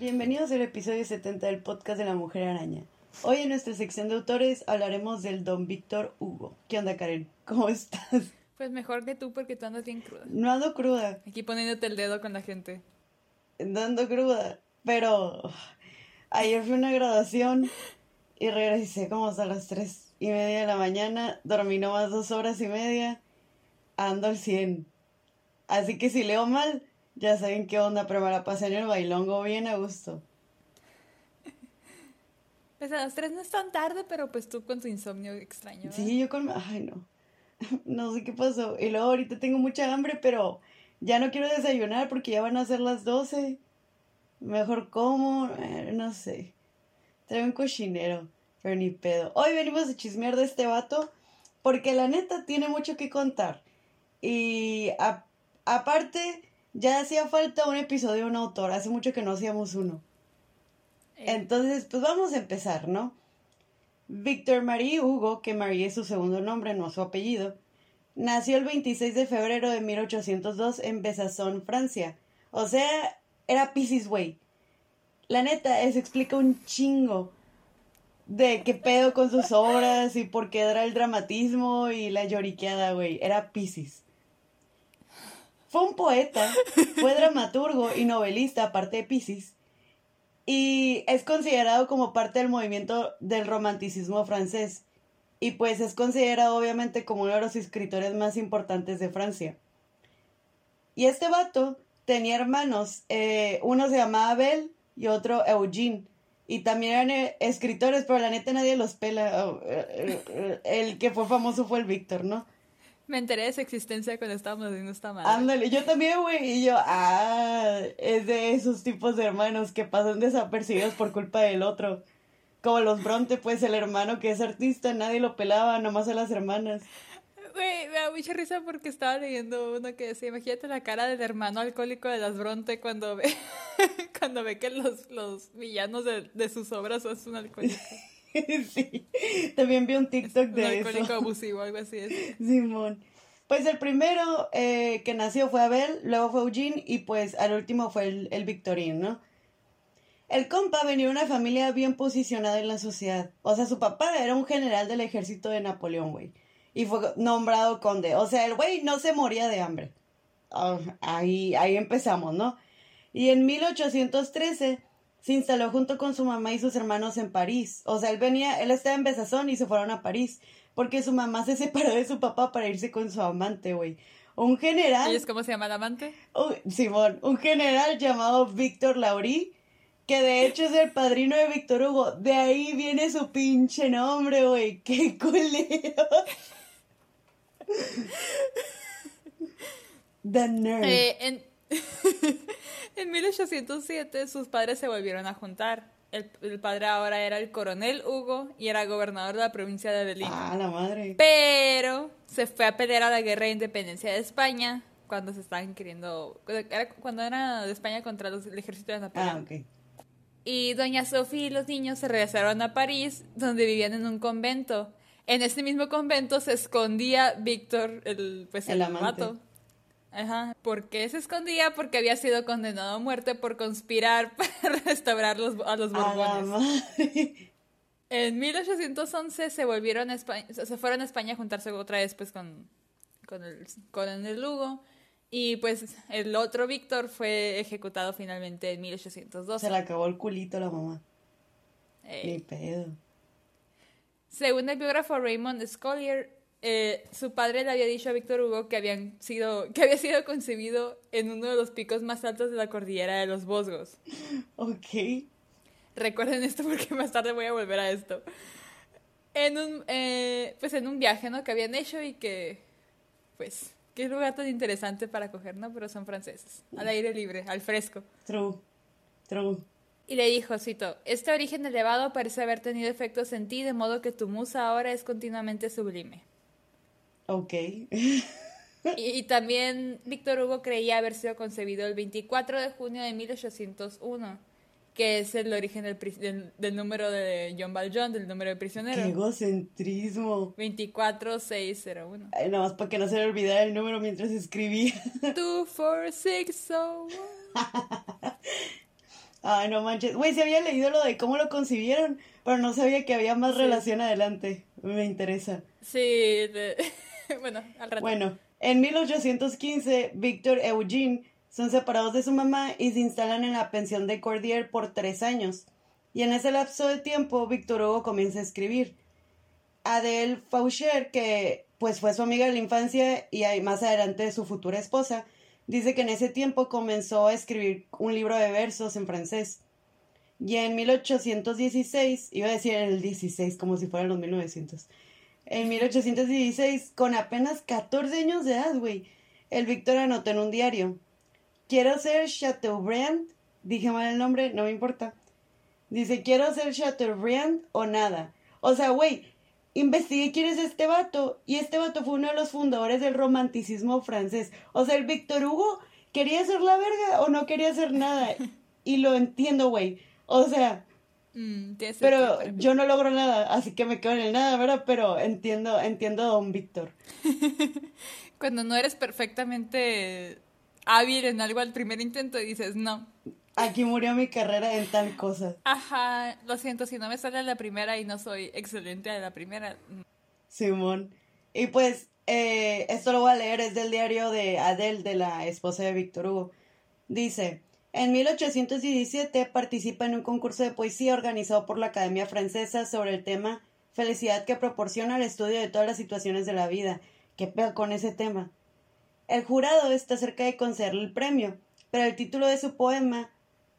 Bienvenidos al episodio 70 del podcast de la Mujer Araña. Hoy en nuestra sección de autores hablaremos del Don Víctor Hugo. ¿Qué onda, Karen? ¿Cómo estás? Pues mejor que tú porque tú andas bien cruda. No ando cruda. Aquí poniéndote el dedo con la gente. No ando cruda. Pero ayer fue una graduación y regresé como hasta las 3 y media de la mañana. Dormí nomás dos horas y media. Ando al 100. Así que si leo mal, ya saben qué onda, pero me la pasé en el bailongo bien a gusto. Pues a las tres no es tan tarde, pero pues tú con tu insomnio extraño. ¿verdad? Sí, yo con... Ay, no. No sé qué pasó. Y luego ahorita tengo mucha hambre, pero ya no quiero desayunar porque ya van a ser las 12. Mejor como, eh, no sé. Traigo un cochinero, pero ni pedo. Hoy venimos a chismear de este vato porque la neta tiene mucho que contar. Y a- aparte, ya hacía falta un episodio de un autor. Hace mucho que no hacíamos uno. Eh, Entonces, pues vamos a empezar, ¿no? Víctor Marie Hugo, que Marie es su segundo nombre, no su apellido, nació el 26 de febrero de 1802 en Besançon, Francia. O sea, era Pisces, güey. La neta, eso explica un chingo de qué pedo con sus obras y por qué era el dramatismo y la lloriqueada, güey. Era Pisces. Fue un poeta, fue dramaturgo y novelista, aparte de Pisces. Y es considerado como parte del movimiento del romanticismo francés. Y pues es considerado obviamente como uno de los escritores más importantes de Francia. Y este vato tenía hermanos. eh, uno se llamaba Abel y otro Eugene. Y también eran eh, escritores, pero la neta nadie los pela. Oh, eh, eh, El que fue famoso fue el Víctor, ¿no? Me enteré de su existencia cuando estábamos haciendo esta madre. Ándale, yo también, güey. Y yo, ah, es de esos tipos de hermanos que pasan desapercibidos por culpa del otro. Como los Bronte, pues el hermano que es artista, nadie lo pelaba, nomás a las hermanas. Güey, me da mucha risa porque estaba leyendo uno que decía, imagínate la cara del hermano alcohólico de las Bronte cuando ve, cuando ve que los, los villanos de, de sus obras son un alcohólico. sí, también vi un TikTok un de alcohólico eso. abusivo, algo así. es. Simón. Pues el primero eh, que nació fue Abel, luego fue Eugene y pues al último fue el, el Victorín, ¿no? El compa venía de una familia bien posicionada en la sociedad. O sea, su papá era un general del ejército de Napoleón, güey. Y fue nombrado conde. O sea, el güey no se moría de hambre. Ah, ahí, ahí empezamos, ¿no? Y en 1813 se instaló junto con su mamá y sus hermanos en París. O sea, él venía, él estaba en Besançon y se fueron a París. Porque su mamá se separó de su papá para irse con su amante, güey. Un general. ¿Y es cómo se llama el amante? un- Simón, un general llamado Víctor Laurí, que de hecho es el padrino de Víctor Hugo. De ahí viene su pinche nombre, güey. ¡Qué culero! The nerd. Eh, en, en 1807 sus padres se volvieron a juntar. El, el padre ahora era el coronel Hugo y era gobernador de la provincia de Berlín. ah, la madre. Pero se fue a pelear a la guerra de independencia de España cuando se estaban queriendo. Cuando era de España contra los, el ejército de Napoleón. Ah, ok. Y doña Sofía y los niños se regresaron a París, donde vivían en un convento. En ese mismo convento se escondía Víctor, el, pues, El el, amante. vato. Ajá. ¿Por qué se escondía? Porque había sido condenado a muerte por conspirar para restaurar los, a los borbones. En 1811 se volvieron a España, se fueron a España a juntarse otra vez pues con, con el, con el Lugo. Y pues el otro Víctor fue ejecutado finalmente en 1812. Se le acabó el culito a la mamá. Eh, Ni pedo. Según el biógrafo Raymond Scollier, eh, su padre le había dicho a Víctor Hugo que, habían sido, que había sido concebido en uno de los picos más altos de la cordillera de los Vosgos. Ok. Recuerden esto porque más tarde voy a volver a esto. En un, eh, pues en un viaje, ¿no? Que habían hecho y que, pues, qué lugar tan interesante para coger, ¿no? Pero son franceses. Al aire libre, al fresco. True. True. Y le dijo, cito, este origen elevado parece haber tenido efectos en ti, de modo que tu musa ahora es continuamente sublime. Ok. Y, y también Víctor Hugo creía haber sido concebido el 24 de junio de 1801 que es el origen del, del, del número de John Valjean, del número de Qué prisionero. egocentrismo. 24601. Ay, nada más para que no se le olvidara el número mientras escribía. 24601. Ay, no manches. Güey, se había leído lo de cómo lo concibieron, pero no sabía que había más Sí. relación adelante. Me interesa. Sí, de- bueno, al rato. Bueno, en 1815, Víctor Eugene son separados de su mamá y se instalan en la pensión de Cordier por tres años. Y en ese lapso de tiempo, Víctor Hugo comienza a escribir. Adele Faucher, que pues fue su amiga de la infancia y más adelante su futura esposa, dice que en ese tiempo comenzó a escribir un libro de versos en francés. Y en 1816, iba a decir el 16 como si fueran los 1900. En 1816, con apenas 14 años de edad, güey, el Víctor anotó en un diario. Quiero ser Chateaubriand. Dije mal el nombre, no me importa. Dice, quiero ser Chateaubriand o nada. O sea, güey, investigué quién es este vato. Y este vato fue uno de los fundadores del romanticismo francés. O sea, el Víctor Hugo quería ser la verga o no quería hacer nada. Y lo entiendo, güey. O sea, Mm, pero yo no logro nada, así que me quedo en el nada, ¿verdad? Pero entiendo, entiendo a don Víctor. Cuando no eres perfectamente hábil en algo al primer intento y dices, no. Aquí murió mi carrera en tal cosa. Ajá, lo siento, si no me sale la primera y no soy excelente a la primera. mm, Simón. Y pues, eh, esto lo voy a leer, es del diario de Adele, de la esposa de Víctor Hugo. Dice, en 1817 participa en un concurso de poesía organizado por la Academia Francesa sobre el tema Felicidad que proporciona el estudio de todas las situaciones de la vida. ¿Qué pedo con ese tema? El jurado está cerca de concederle el premio, pero el título de su poema,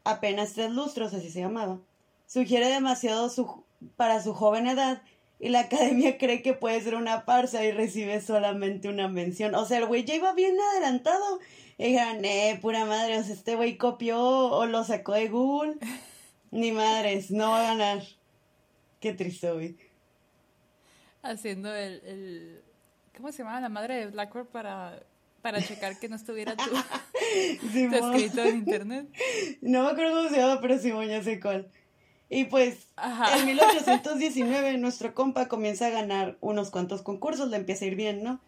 apenas tres lustros, así se llamaba, sugiere demasiado su- para su joven edad y la academia cree que puede ser una farsa y recibe solamente una mención. O sea, el güey ya iba bien adelantado. Y dijeron, eh, pura madre, o sea, este güey copió o lo sacó de Google. Ni madres, no va a ganar. Qué triste, güey. haciendo el, el- ¿Cómo se llamaba la madre de Blackboard para, para checar que no estuviera tu, tu escrito en internet? No me acuerdo cómo se llama, pero Simón ya sé cuál. Y pues, Ajá. en 1819 nuestro compa comienza a ganar unos cuantos concursos, le empieza a ir bien, ¿no?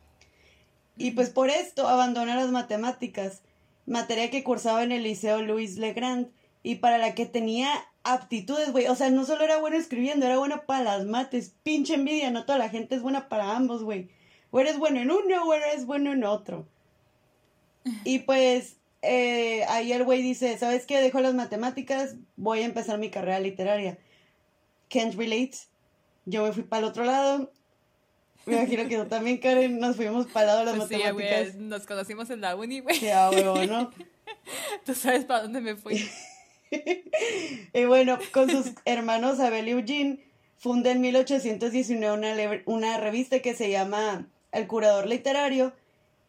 Y pues por esto abandona las matemáticas, materia que cursaba en el Liceo Louis Legrand y para la que tenía aptitudes, güey. O sea, no solo era bueno escribiendo, era buena para las mates. Pinche envidia, no toda la gente es buena para ambos, güey. O eres bueno en uno o eres bueno en otro. Y pues eh, ahí el güey dice, ¿sabes qué? Dejo las matemáticas, voy a empezar mi carrera literaria. Can't relate. Yo me fui para el otro lado. Me imagino que tú también, Karen, nos fuimos para el lado de las Pues sí, matemáticas. güey, nos conocimos en la uni, güey. Sí, a huevo, ¿no? Tú sabes para dónde me fui. Y bueno, con sus hermanos Abel y Eugene, funda en 1819 una, una revista que se llama El Curador Literario,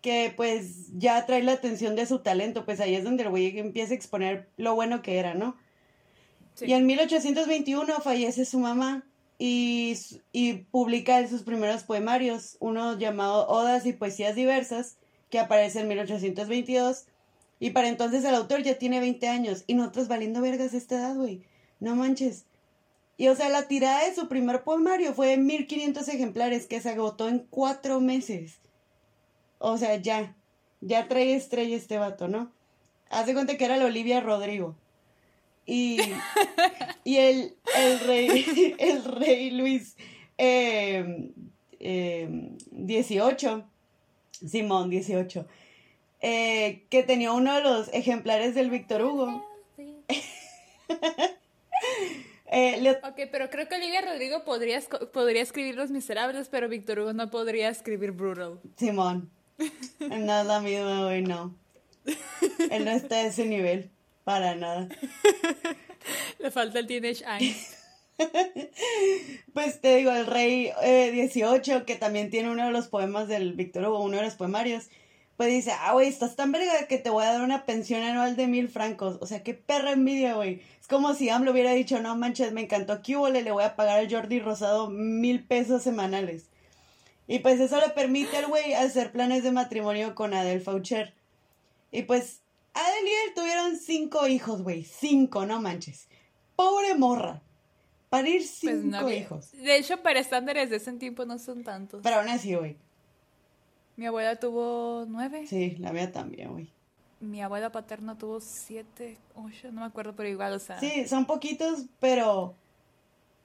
que pues ya trae la atención de su talento, pues ahí es donde el güey empieza a exponer lo bueno que era, ¿no? Sí. Y en 1821 fallece su mamá y, y publica sus primeros poemarios, uno llamado Odas y Poesías Diversas, que aparece en 1822. Y para entonces el autor ya tiene 20 años y nosotros valiendo vergas esta edad, güey. No manches. Y o sea, la tirada de su primer poemario fue de 1500 ejemplares que se agotó en cuatro meses. O sea, ya. Ya trae estrella este vato, ¿no? Hace cuenta que era la Olivia Rodrigo. Y, y el, el rey, el rey Luis eh, eh, 18, Simón 18, eh, que tenía uno de los ejemplares del Víctor Hugo. Eh, le- Ok, pero creo que Olivia Rodrigo podría, podría escribir Los Miserables, pero Víctor Hugo no podría escribir Brutal. Simón, no es la misma, güey, no. Él no está a ese nivel, para nada. Le falta el Teenage Angst. Pues te digo, el rey eh, 18, que también tiene uno de los poemas del Víctor Hugo, uno de los poemarios, pues dice, ah, güey, estás tan verga que te voy a dar una pensión anual de mil francos. O sea, qué perra envidia, güey. Es como si AMLO hubiera dicho, no manches, me encantó Cubole, le voy a pagar al Jordi Rosado mil pesos semanales. Y pues eso le permite al güey hacer planes de matrimonio con Adel Faucher. Y pues Adel y él tuvieron cinco hijos, güey. Cinco, no manches. pobre morra. Parir Pues cinco no hijos. De hecho, para estándares de ese tiempo no son tantos. Pero aún así, güey. Mi abuela tuvo nueve. Sí, la mía también, güey. Mi abuela paterna tuvo siete, ocho, no me acuerdo, pero igual, o sea. Sí, son poquitos, pero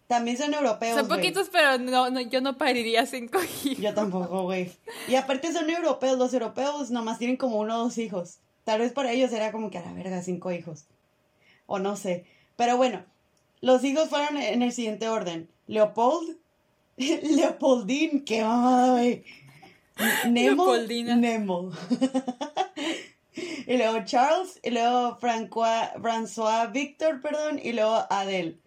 también son europeos. son poquitos, pero no, no, yo no pariría cinco hijos. Yo tampoco, güey. Y aparte son europeos. Los europeos nomás tienen como uno o dos hijos. Tal vez para ellos era como que a la verga, cinco hijos. O no sé. Pero bueno, los hijos fueron en el siguiente orden. Leopold, Leopoldín, qué mamada, güey. Nemo, Leopoldina. Nemo. y luego Charles, y luego Francois, François Victor, perdón, y luego Adele.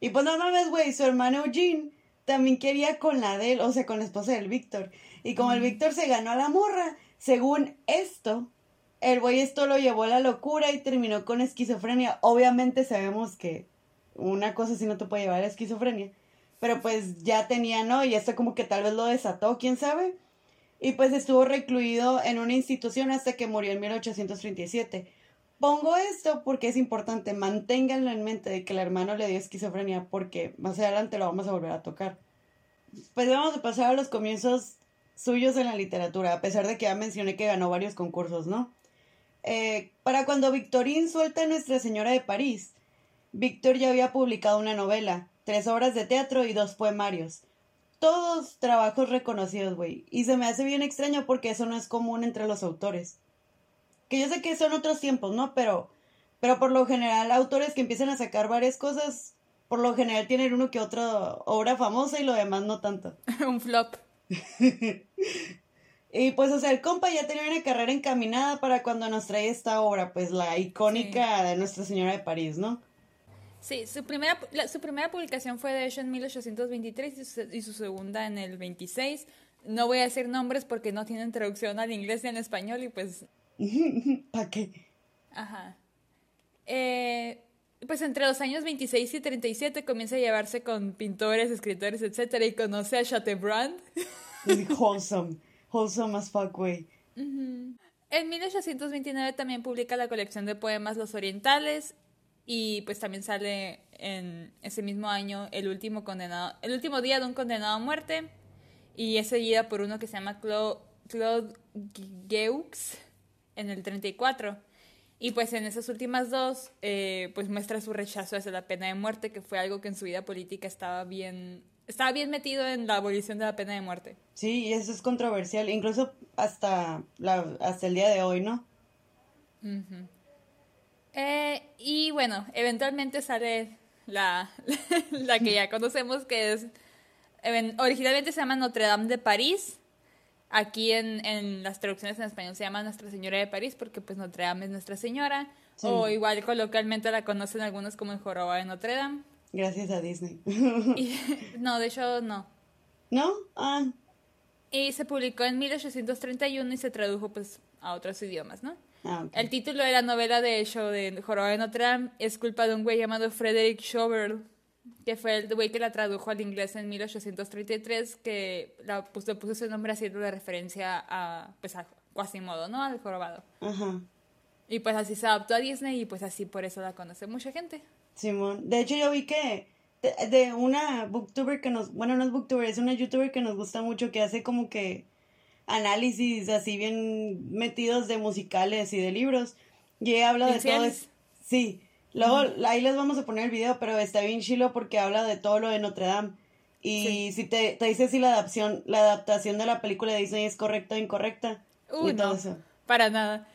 Y pues no mames, güey, su hermano Eugene también quería con la Adele, o sea, con la esposa del Víctor. Y como el Víctor se ganó a la morra, según esto, el güey esto lo llevó a la locura y terminó con esquizofrenia. Obviamente sabemos que una cosa así no te puede llevar a la esquizofrenia. Pero pues ya tenía, ¿no? Y esto como que tal vez lo desató, quién sabe. Y pues estuvo recluido en una institución hasta que murió en 1837. Pongo esto porque es importante, manténganlo en mente de que el hermano le dio esquizofrenia porque más adelante lo vamos a volver a tocar. Pues vamos a pasar a los comienzos suyos en la literatura, a pesar de que ya mencioné que ganó varios concursos, ¿no? Eh, para cuando Victorín suelta a Nuestra Señora de París, Víctor ya había publicado una novela, tres obras de teatro y dos poemarios. Todos trabajos reconocidos, güey. Y se me hace bien extraño porque eso no es común entre los autores. Que yo sé que son otros tiempos, ¿no? Pero, pero por lo general, autores que empiezan a sacar varias cosas, por lo general tienen uno que otra obra famosa y lo demás no tanto. Un flop. Y pues, o sea, el compa ya tenía una carrera encaminada para cuando nos trae esta obra, pues la icónica de Nuestra Señora de París, ¿no? Sí, su primera, la- su primera publicación fue de hecho en 1823 y su, y su segunda en el 26. No voy a decir nombres porque no tienen traducción al inglés ni al español y pues, ¿Para qué? ajá. Eh, pues entre los años 26 y 37 comienza a llevarse con pintores, escritores, etcétera y conoce a Chateaubriand. Es wholesome. Wholesome as fuck, güey. En 1829 también publica la colección de poemas Los Orientales y pues también sale en ese mismo año el último condenado, el último día de un condenado a muerte y es seguida por uno que se llama Claude Geux en el 34 y pues en esas últimas dos eh, pues muestra su rechazo hacia la pena de muerte que fue algo que en su vida política estaba bien estaba bien metido en la abolición de la pena de muerte. Sí, y eso es controversial, incluso hasta, la, hasta el día de hoy, ¿no? Eh, y bueno, eventualmente sale la, la que ya conocemos, que es, even- originalmente se llama Notre Dame de París. Aquí en, en las traducciones en español se llama Nuestra Señora de París porque pues Notre Dame es Nuestra Señora. Sí. O igual coloquialmente la conocen algunos como el Jorobado de Notre Dame. Gracias a Disney. Y, no, de hecho no. ¿No? Ah, Y se publicó en 1831 y se tradujo pues a otros idiomas, ¿no? ah. El título de la novela, de hecho, de Jorobado de Notre Dame es culpa de un güey llamado Frederick Chauvel, que fue el güey que la tradujo al inglés en 1833, que la puso, puso ese nombre haciendo la referencia a, pues, a Quasimodo, ¿no? Al jorobado. Ajá. Y pues así se adaptó a Disney y pues así por eso la conoce mucha gente. Simón. De hecho, yo vi que de, de una booktuber que nos, bueno, no es booktuber, es una youtuber que nos gusta mucho, que hace como que análisis así bien metidos de musicales y de libros. Y ella habla de todo. Es- Sí. Luego ahí les vamos a poner el video, pero está bien chilo porque habla de todo lo de Notre Dame. Y Sí. si te, te dice si la adaptación, la adaptación de la película de Disney es correcta o incorrecta. Uy, y todo no, eso. para nada.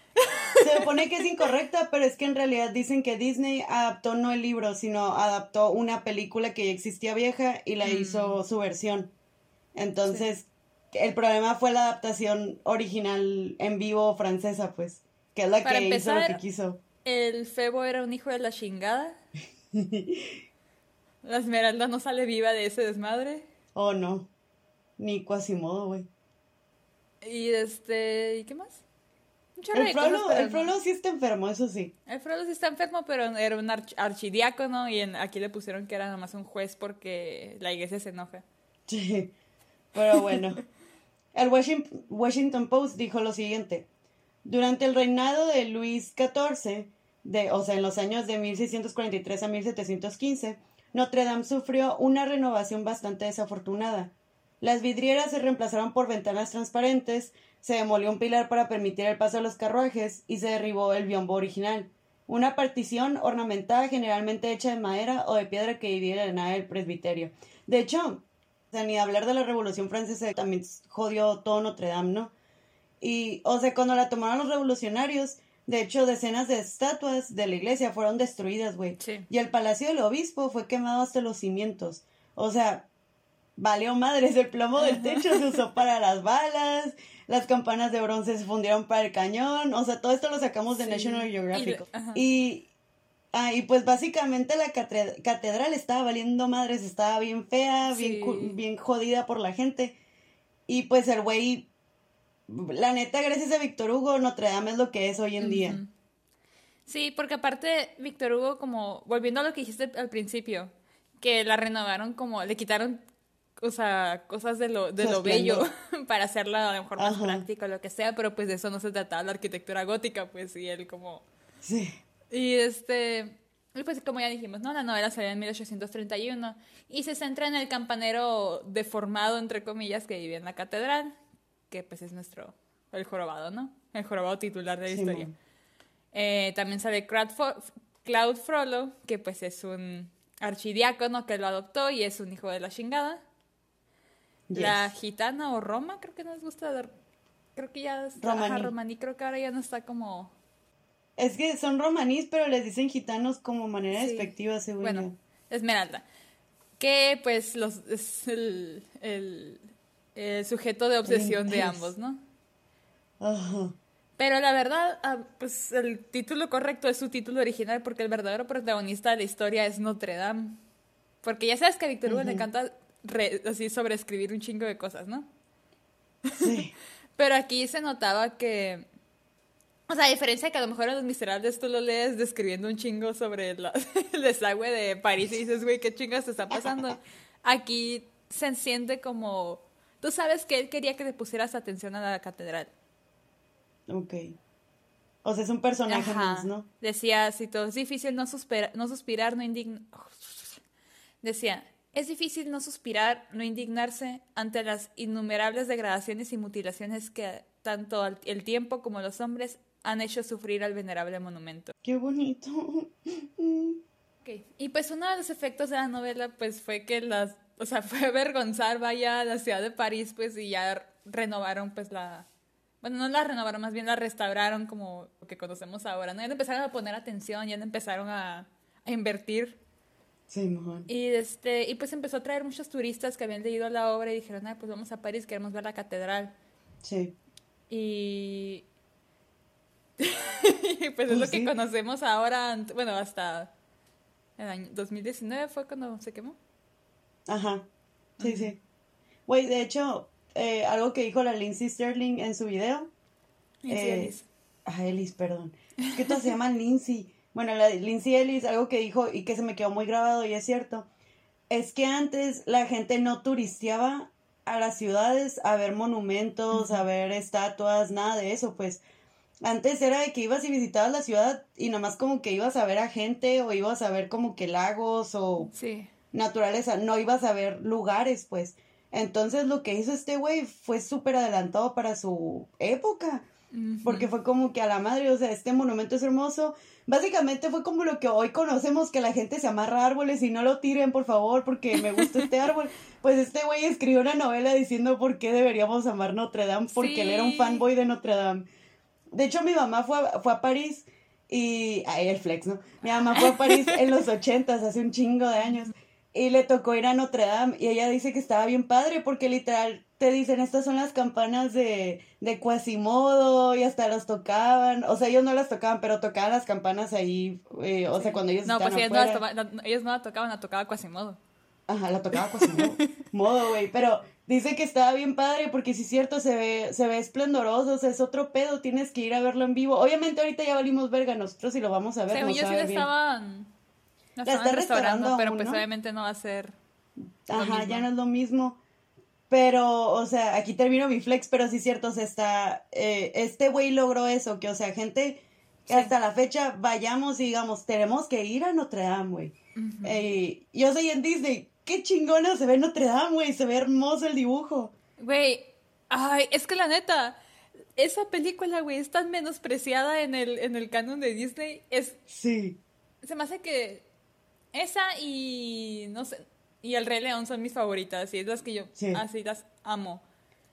Se supone que es incorrecta, pero es que en realidad dicen que Disney adaptó no el libro, sino adaptó una película que ya existía vieja y la hizo su versión. Entonces, el problema fue la adaptación original en vivo francesa, pues, que es la Para que hizo lo empezar- que quiso. El Febo era un hijo de la chingada. La Esmeralda no sale viva de ese desmadre. Oh, no. Ni Quasimodo, güey. Y este, ¿y qué más? El Frollo, el. Frollo sí está enfermo, eso sí. El Frodo sí está enfermo, pero era un arch- archidiácono y en- aquí le pusieron que era nomás un juez porque la iglesia se enoja. Sí. Pero bueno. El Washington, Washington Post dijo lo siguiente. Durante el reinado de Luis XIV, de, o sea, en los años de 1643 a 1715, Notre Dame sufrió una renovación bastante desafortunada. Las vidrieras se reemplazaron por ventanas transparentes, se demolió un pilar para permitir el paso de los carruajes y se derribó el biombo original, una partición ornamentada generalmente hecha de madera o de piedra que divide la nave del presbiterio. De hecho, ni hablar de la Revolución Francesa también jodió todo Notre Dame, ¿no? Y, o sea, cuando la tomaron los revolucionarios, de hecho, decenas de estatuas de la iglesia fueron destruidas, güey. Y el palacio del obispo fue quemado hasta los cimientos. O sea, valió madres. El plomo del techo se usó para las balas. Las campanas de bronce se fundieron para el cañón. O sea, todo esto lo sacamos de National Geographic. Y, Ah, y pues básicamente la catedral estaba valiendo madres, estaba bien fea, bien, bien jodida por la gente. Y pues el güey, la neta, gracias a Víctor Hugo, Notre Dame es lo que es hoy en día. Sí, porque aparte, Víctor Hugo, como, volviendo a lo que dijiste al principio, que la renovaron como, le quitaron, o sea, cosas de lo, de lo bello para hacerla a lo mejor más práctica o lo que sea, pero pues de eso no se trataba la arquitectura gótica, pues, y él como... Sí. Y este, pues como ya dijimos, ¿no? La novela salió en 1831 y se centra en el campanero deformado, entre comillas, que vive en la catedral, que pues es nuestro, el jorobado, ¿no? El jorobado titular de la historia. Eh, también sale Cloud Frollo, que pues es un archidiácono que lo adoptó y es un hijo de la chingada. La gitana o Roma, creo que nos gusta. Dar, creo que ya está romaní, creo que ahora ya no está como es que son romanís, pero les dicen gitanos como manera despectiva, según Bueno, Esmeralda. Que pues los, es el, el, sujeto de obsesión de ambos, ¿no? Ajá. Pero la verdad, ah, pues el título correcto es su título original porque el verdadero protagonista de la historia es Notre Dame. Porque ya sabes que a Víctor Hugo le encanta así sobreescribir un chingo de cosas, ¿no? Sí. Pero aquí se notaba que o sea, a diferencia de que a lo mejor en Los Miserables tú lo lees describiendo un chingo sobre el desagüe de París y dices, güey, ¿qué chingas te está pasando? Aquí se enciende como... Tú sabes que él quería que le pusieras atención a la catedral. Ok. O sea, es un personaje más, ¿no? Decía, si todo es difícil no, no suspirar, no indignar... Decía, es difícil no suspirar, no indignarse ante las innumerables degradaciones y mutilaciones que tanto el tiempo como los hombres han hecho sufrir al venerable monumento. Qué bonito. okay. Y pues uno de los efectos de la novela pues fue que las, o sea, fue avergonzar vaya a la ciudad de París pues y ya renovaron pues la, bueno, no la renovaron, más bien la restauraron como lo que conocemos ahora, ¿no? Ya empezaron a poner atención, ya empezaron a, a invertir. Sí, mejor. Y, este, y pues empezó a traer muchos turistas que habían leído la obra y dijeron, ah, pues vamos a París, queremos ver la catedral. Sí. Y, pues es lo que conocemos ahora, bueno, hasta el año 2019 fue cuando se quemó. Ajá, sí, sí. Güey, de hecho, eh, algo que dijo la Lindsay Sterling en su video. Lindsay eh, Ellis. Ah, Ellis, perdón. Es que todos se llaman Lindsay. Bueno, la Lindsay Ellis, algo que dijo y que se me quedó muy grabado y es cierto, es que antes la gente no turisteaba a las ciudades a ver monumentos, a ver estatuas, nada de eso, pues antes era de que ibas y visitabas la ciudad y nada más como que ibas a ver a gente o ibas a ver como que lagos o naturaleza, no ibas a ver lugares, pues. Entonces lo que hizo este güey fue súper adelantado para su época, porque fue como que a la madre, o sea, este monumento es hermoso. Básicamente fue como lo que hoy conocemos, que la gente se amarra árboles y no lo tiren, por favor, porque me gusta este árbol. Pues este güey escribió una novela diciendo por qué deberíamos amar Notre Dame, porque él era un fanboy de Notre Dame. De hecho, mi mamá fue a, fue a París y... Ay, el flex, ¿no? Mi mamá fue a París en los ochentas, hace un chingo de años. Y le tocó ir a Notre Dame y ella dice que estaba bien padre porque literal te dicen estas son las campanas de, de Quasimodo y hasta las tocaban. O sea, ellos no las tocaban, pero tocaban las campanas ahí. Eh, o sea, cuando ellos No, pues ellos no, las ellos no la tocaban, la tocaba Quasimodo. Ajá, la tocaba Quasimodo. Modo, güey. Pero Dice que estaba bien padre porque si es cierto se ve, se ve esplendoroso, o sea, es otro pedo, tienes que ir a verlo en vivo. Obviamente ahorita ya valimos verga nosotros si lo vamos a ver. Según yo sí estaban, la estaban restaurando, pero pues obviamente no va a ser. Ajá, ya no es lo mismo. Pero, o sea, aquí termino mi flex, pero sí es cierto, o sea, está, eh, este güey logró eso, que, o sea, gente Hasta la fecha, vayamos y digamos, tenemos que ir a Notre Dame, güey. Eh, yo soy en Disney. Qué chingona se ve Notre Dame, güey. Se ve hermoso el dibujo. Güey, ay, es que la neta, esa película, güey, es tan menospreciada en el, en el canon de Disney. Es. Sí. Se me hace que esa y. No sé. Y El Rey León son mis favoritas. Y es las que yo así las amo.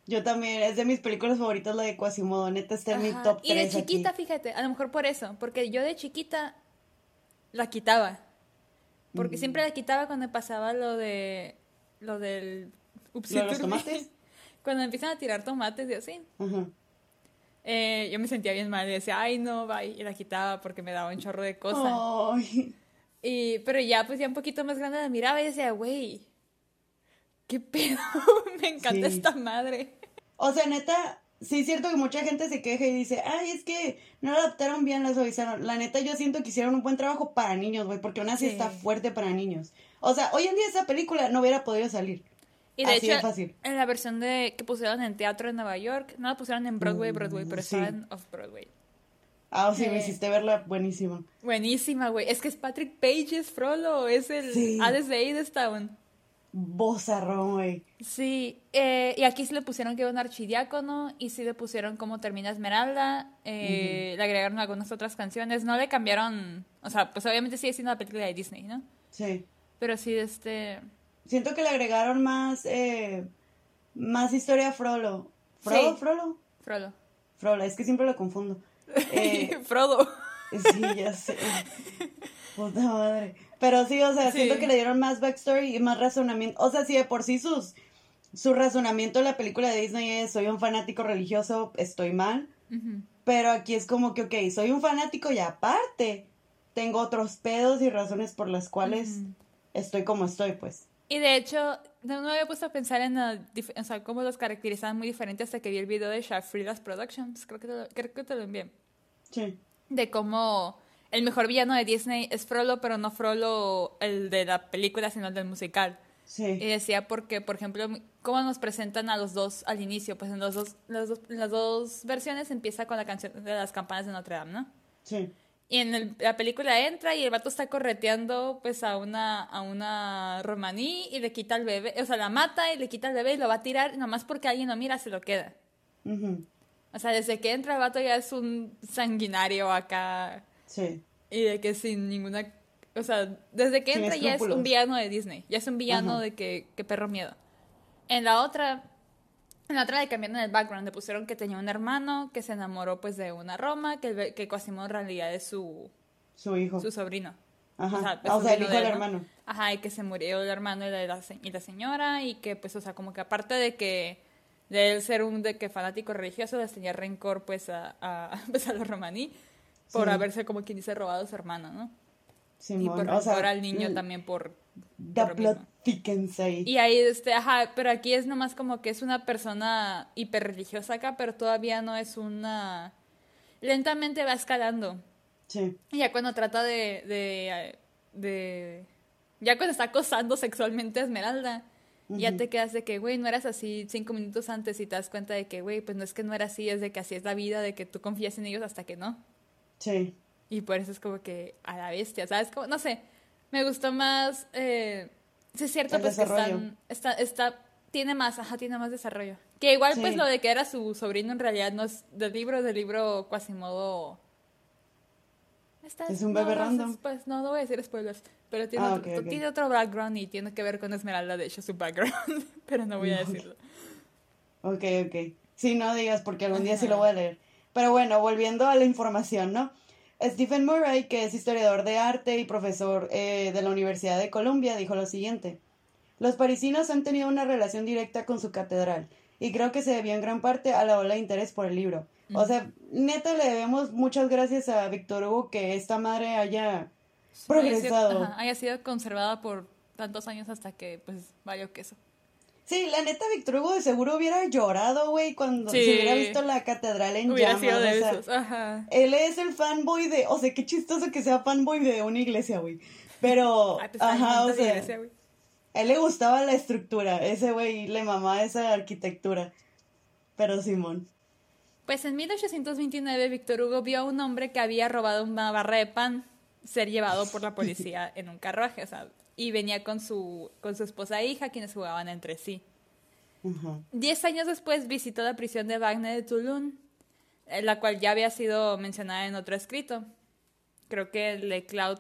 Yo también, es de mis películas favoritas la de Quasimodo, neta está en mi top 3 Y de chiquita, fíjate, a lo mejor por eso, porque yo de chiquita la quitaba. Porque siempre la quitaba cuando pasaba lo de lo del ¿Lo los tomates? cuando empiezan a tirar tomates y así. Eh, yo me sentía bien mal y decía, ay no, bye, y la quitaba porque me daba un chorro de cosas. Y, pero ya, pues ya un poquito más grande la miraba y decía, güey, qué pedo, me encanta esta madre. O sea, neta, sí es cierto que mucha gente se queja y dice, ay, es que no adaptaron bien la suavizaron. La neta, yo siento que hicieron un buen trabajo para niños, güey, porque aún así está fuerte para niños. O sea, hoy en día esa película no hubiera podido salir. Y de hecho, en la versión de que pusieron en teatro en Nueva York, no la pusieron en Broadway, Broadway, pero estaba en Off-Broadway. Ah, sí, me eh, hiciste verla buenísima. Buenísima, güey. Es que es Patrick Page, es Frollo, es el sí. Hades de Aidestown. Bozarrón, güey. Sí, eh, y aquí sí le pusieron que era un archidiácono y sí le pusieron cómo termina Esmeralda, eh, le agregaron algunas otras canciones, no le cambiaron, o sea, pues obviamente sigue siendo una película de Disney, ¿no? Sí. Pero sí, este... Siento que le agregaron más, eh, más historia a Frollo. ¿Frollo? ¿Frollo? Frollo. Frollo, es que siempre lo confundo. Frodo. Sí, ya sé. Puta madre. Pero sí, o sea, siento que le dieron más backstory y más razonamiento. O sea, si de por sí sus, su razonamiento en la película de Disney es soy un fanático religioso, estoy mal. Pero aquí es como que, ok, soy un fanático y aparte tengo otros pedos y razones por las cuales estoy como estoy, pues. Y de hecho, no me había puesto a pensar en o sea, cómo los caracterizaban muy diferente hasta que vi el video de Shafridas Productions. Creo que te, creo que te lo envié. Sí. De cómo el mejor villano de Disney es Frollo, pero no Frollo el de la película, sino el del musical. Sí. Y decía porque, por ejemplo, cómo nos presentan a los dos al inicio, pues en, los dos, las, dos, las dos versiones empieza con la canción de las campanas de Notre Dame, ¿no? Sí. Y en la película entra y el vato está correteando pues a una, a una romaní y le quita el bebé, o sea, la mata y le quita el bebé y lo va a tirar, nomás porque alguien lo mira se lo queda. O sea, desde que entra el vato ya es un sanguinario acá Sí. Y de que sin ninguna... O sea, desde que entra ya es un villano de Disney. Ya es un villano de que, que, perro miedo. En la otra... En la otra le cambiaron el background. Le pusieron que tenía un hermano que se enamoró pues de una Roma. Que, que Quasimodo en realidad es su... Su hijo. Su sobrino. Ajá. O sea, ah, el hijo del hermano. Ajá, y que se murió el hermano y la, y la señora. Y que pues, o sea, como que aparte de que de él ser un de que fanático religioso, les tenía rencor pues a, a, pues, a los romaní por haberse, como quien dice, robado a su hermana, ¿no? y por o sea, al niño también por... ahí. Y ahí, este, ajá, pero aquí es nomás como que es una persona hiperreligiosa acá, pero todavía no es una... Lentamente va escalando. Sí. Y ya cuando trata de, de, de... Ya cuando está acosando sexualmente a Esmeralda, ya te quedas de que, güey, no eras así cinco minutos antes y te das cuenta de que, güey, pues no es que no era así, es de que así es la vida, de que tú confías en ellos hasta que no. Sí. Y por eso es como que a la bestia, ¿sabes? Como, no sé, me gustó más, eh, sí es cierto, pues que están, está, está, tiene más, ajá, tiene más desarrollo. Que igual pues lo de que era su sobrino en realidad no es del libro, del libro Quasimodo... Es un bebé random. Pues no, no voy a decir spoilers, pero tiene, ah, otro, tiene otro background y tiene que ver con Esmeralda, de hecho, su background, pero no voy a decirlo. Ok, ok. Sí, no digas porque algún día sí lo voy a leer. Pero bueno, volviendo a la información, ¿no? Stephen Murray, que es historiador de arte y profesor eh, de la Universidad de Columbia, dijo lo siguiente. Los parisinos han tenido una relación directa con su catedral, y creo que se debió en gran parte a la ola de interés por el libro. O sea, neta le debemos muchas gracias a Víctor Hugo que esta madre haya progresado. Haya sido, conservada por tantos años hasta que, pues, vaya queso. Sí, la neta, Víctor Hugo de seguro hubiera llorado, güey, cuando se hubiera visto la catedral en hubiera llamas. de esos. Ajá. Él es el fanboy de, o sea, qué chistoso que sea fanboy de una iglesia, güey. Pero, pues, ajá, o sea, iglesia, él le gustaba la estructura, ese güey le mamaba esa arquitectura. Pero Simón. Pues en 1829 Víctor Hugo vio a un hombre que había robado una barra de pan ser llevado por la policía en un carruaje, o sea, y venía con su, con su esposa e hija, quienes jugaban entre sí. Diez años después visitó la prisión de Wagner de Toulon, eh, la cual ya había sido mencionada en otro escrito. Creo que el de Cloud,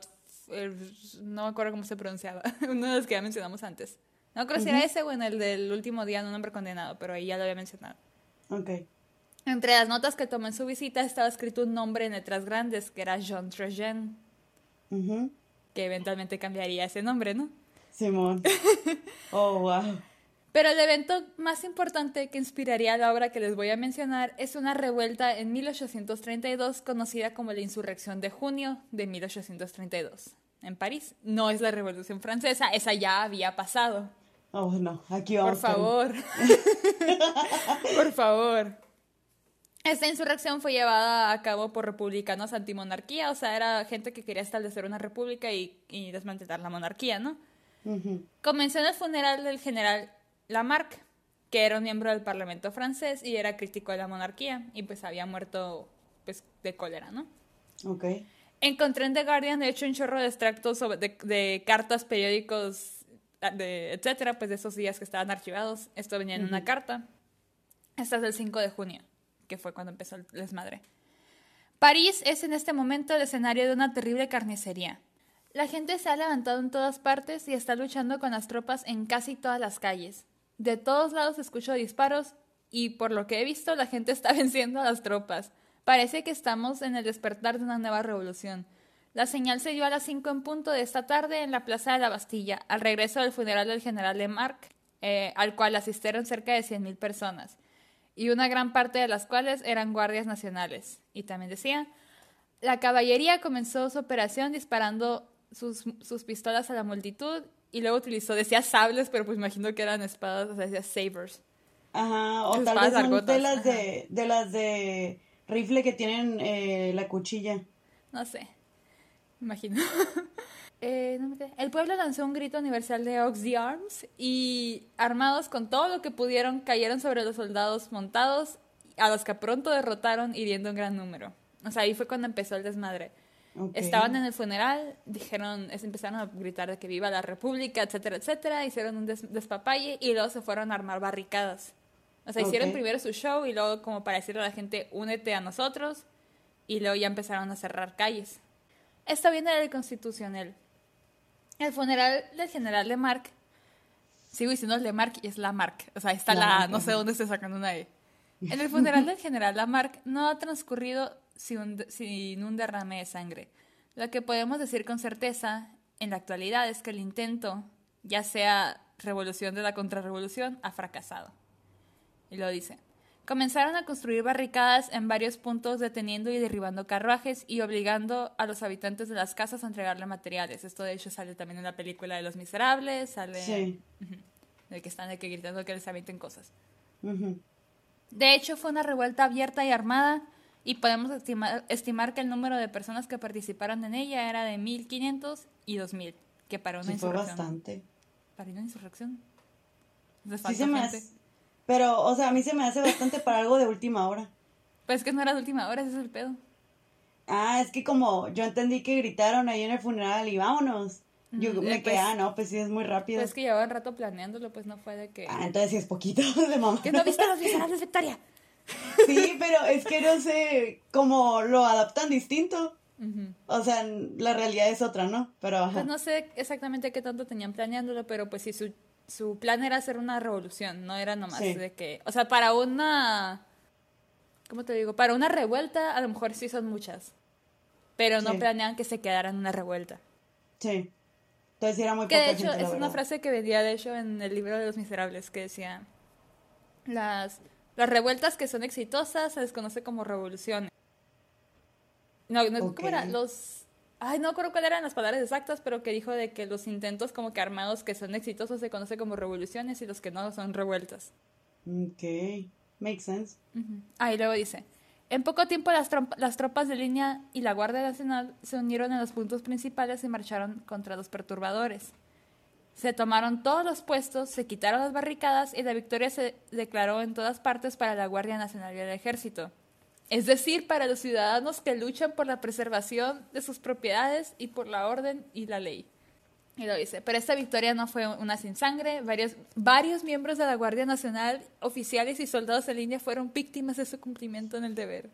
no me acuerdo cómo se pronunciaba, uno de los que ya mencionamos antes. No creo si era ese o en el del último día de un hombre condenado, pero ahí ya lo había mencionado. Ok. Entre las notas que tomó en su visita estaba escrito un nombre en letras grandes, que era Jean Trejen, Ujú. que eventualmente cambiaría ese nombre, ¿no? Simón. Oh, wow. Pero el evento más importante que inspiraría la obra que les voy a mencionar es una revuelta en 1832 conocida como la Insurrección de Junio de 1832 en París. No es la Revolución Francesa, esa ya había pasado. Oh, no. Aquí Por vamos. Karen. favor. Por favor. Esta insurrección fue llevada a cabo por republicanos antimonarquía, o sea, era gente que quería establecer una república y, y desmantelar la monarquía, ¿no? Ujú. Comenzó en el funeral del general Lamarck, que era un miembro del Parlamento francés y era crítico de la monarquía, y pues había muerto pues, de cólera, ¿no? Ok. Encontré en The Guardian, de hecho, un chorro de extractos sobre, de, de cartas, periódicos, de, etcétera, pues de esos días que estaban archivados. Esto venía en una carta. Esta es del 5 de junio, que fue cuando empezó el desmadre. París es en este momento el escenario de una terrible carnicería. La gente se ha levantado en todas partes y está luchando con las tropas en casi todas las calles. De todos lados escucho disparos y por lo que he visto la gente está venciendo a las tropas. Parece que estamos en el despertar de una nueva revolución. La señal se dio a las 5 en punto de esta tarde en la Plaza de la Bastilla, al regreso del funeral del general Lamarck, eh, al cual asistieron cerca de 100.000 personas, y una gran parte de las cuales eran guardias nacionales. Y también decía, la caballería comenzó su operación disparando sus, sus pistolas a la multitud y luego utilizó, decía sables, pero pues imagino que eran espadas, o sea, decía sabers. Ajá. O tal vez son de las de las de rifle que tienen eh, la cuchilla. No sé. Imagino. Eh, no me. El pueblo lanzó un grito universal de Ox the Arms y armados con todo lo que pudieron cayeron sobre los soldados montados a los que pronto derrotaron hiriendo un gran número. O sea, ahí fue cuando empezó el desmadre. Estaban en el funeral, dijeron, empezaron a gritar de que viva la república, etcétera, etcétera, hicieron un des- despapalle y luego se fueron a armar barricadas. O sea, hicieron primero su show y luego como para decirle a la gente, únete a nosotros y luego ya empezaron a cerrar calles. Esto viene del Constitucional. El funeral del general Lamarck, sigo diciendo Lamarck y es Lamarck, o sea, está la, no sé dónde se sacan una E. En el funeral del general Lamarck no ha transcurrido sin un, sin un derrame de sangre. Lo que podemos decir con certeza en la actualidad es que el intento, ya sea revolución de la contrarrevolución, ha fracasado. Y lo dice. Comenzaron a construir barricadas en varios puntos deteniendo y derribando carruajes y obligando a los habitantes de las casas a entregarle materiales. Esto de hecho sale también en la película de Los Miserables, sale Sí. de que están de que gritando que les avienten cosas. De hecho, fue una revuelta abierta y armada y podemos estimar, estimar que el número de personas que participaron en ella era de 1.500 y 2.000, que para una Sí, fue insurrección... bastante. ¿Para una insurrección? Sí se me gente. hace. Pero, o sea, a mí se me hace bastante para algo de última hora. Pues que no era de última hora, ese es el pedo. Ah, es que como yo entendí que gritaron ahí en el funeral y vámonos. Yo me eh, quedé, pues- ah, no, pues sí es muy rápido. Pues que llevaban rato planeándolo, pues no fue de que... Ah, entonces sí es poquito de mamá. ¿Que no viste los miserables, Victoria? Sí, pero es que no sé cómo lo adaptan distinto. O sea, la realidad es otra, ¿no? Pero ajá. Pues no sé exactamente qué tanto tenían planeándolo, pero pues sí, su, su plan era hacer una revolución, no era nomás Sí. de que... O sea, para una... ¿Cómo te digo? Para una revuelta a lo mejor sí son muchas, pero no Sí. planean que se quedara en una revuelta. Sí. Entonces era muy Que poca de hecho gente, es una verdad. frase que venía de hecho en el libro de los miserables que decía las las revueltas que son exitosas se les conoce como revoluciones. No, no Ok. ¿cómo era? Los ay, no recuerdo cuáles eran las palabras exactas, pero que dijo de que los intentos como que armados que son exitosos se conoce como revoluciones y los que no son revueltas. Ok. Makes sense. Ujú. Ah, y luego dice, en poco tiempo las, las tropas de línea y la Guardia Nacional se unieron en los puntos principales y marcharon contra los perturbadores. Se tomaron todos los puestos, se quitaron las barricadas y la victoria se declaró en todas partes para la Guardia Nacional y el Ejército. Es decir, para los ciudadanos que luchan por la preservación de sus propiedades y por la orden y la ley. Y lo dice, pero esta victoria no fue una sin sangre. Varios, varios miembros de la Guardia Nacional, oficiales y soldados en línea fueron víctimas de su cumplimiento en el deber.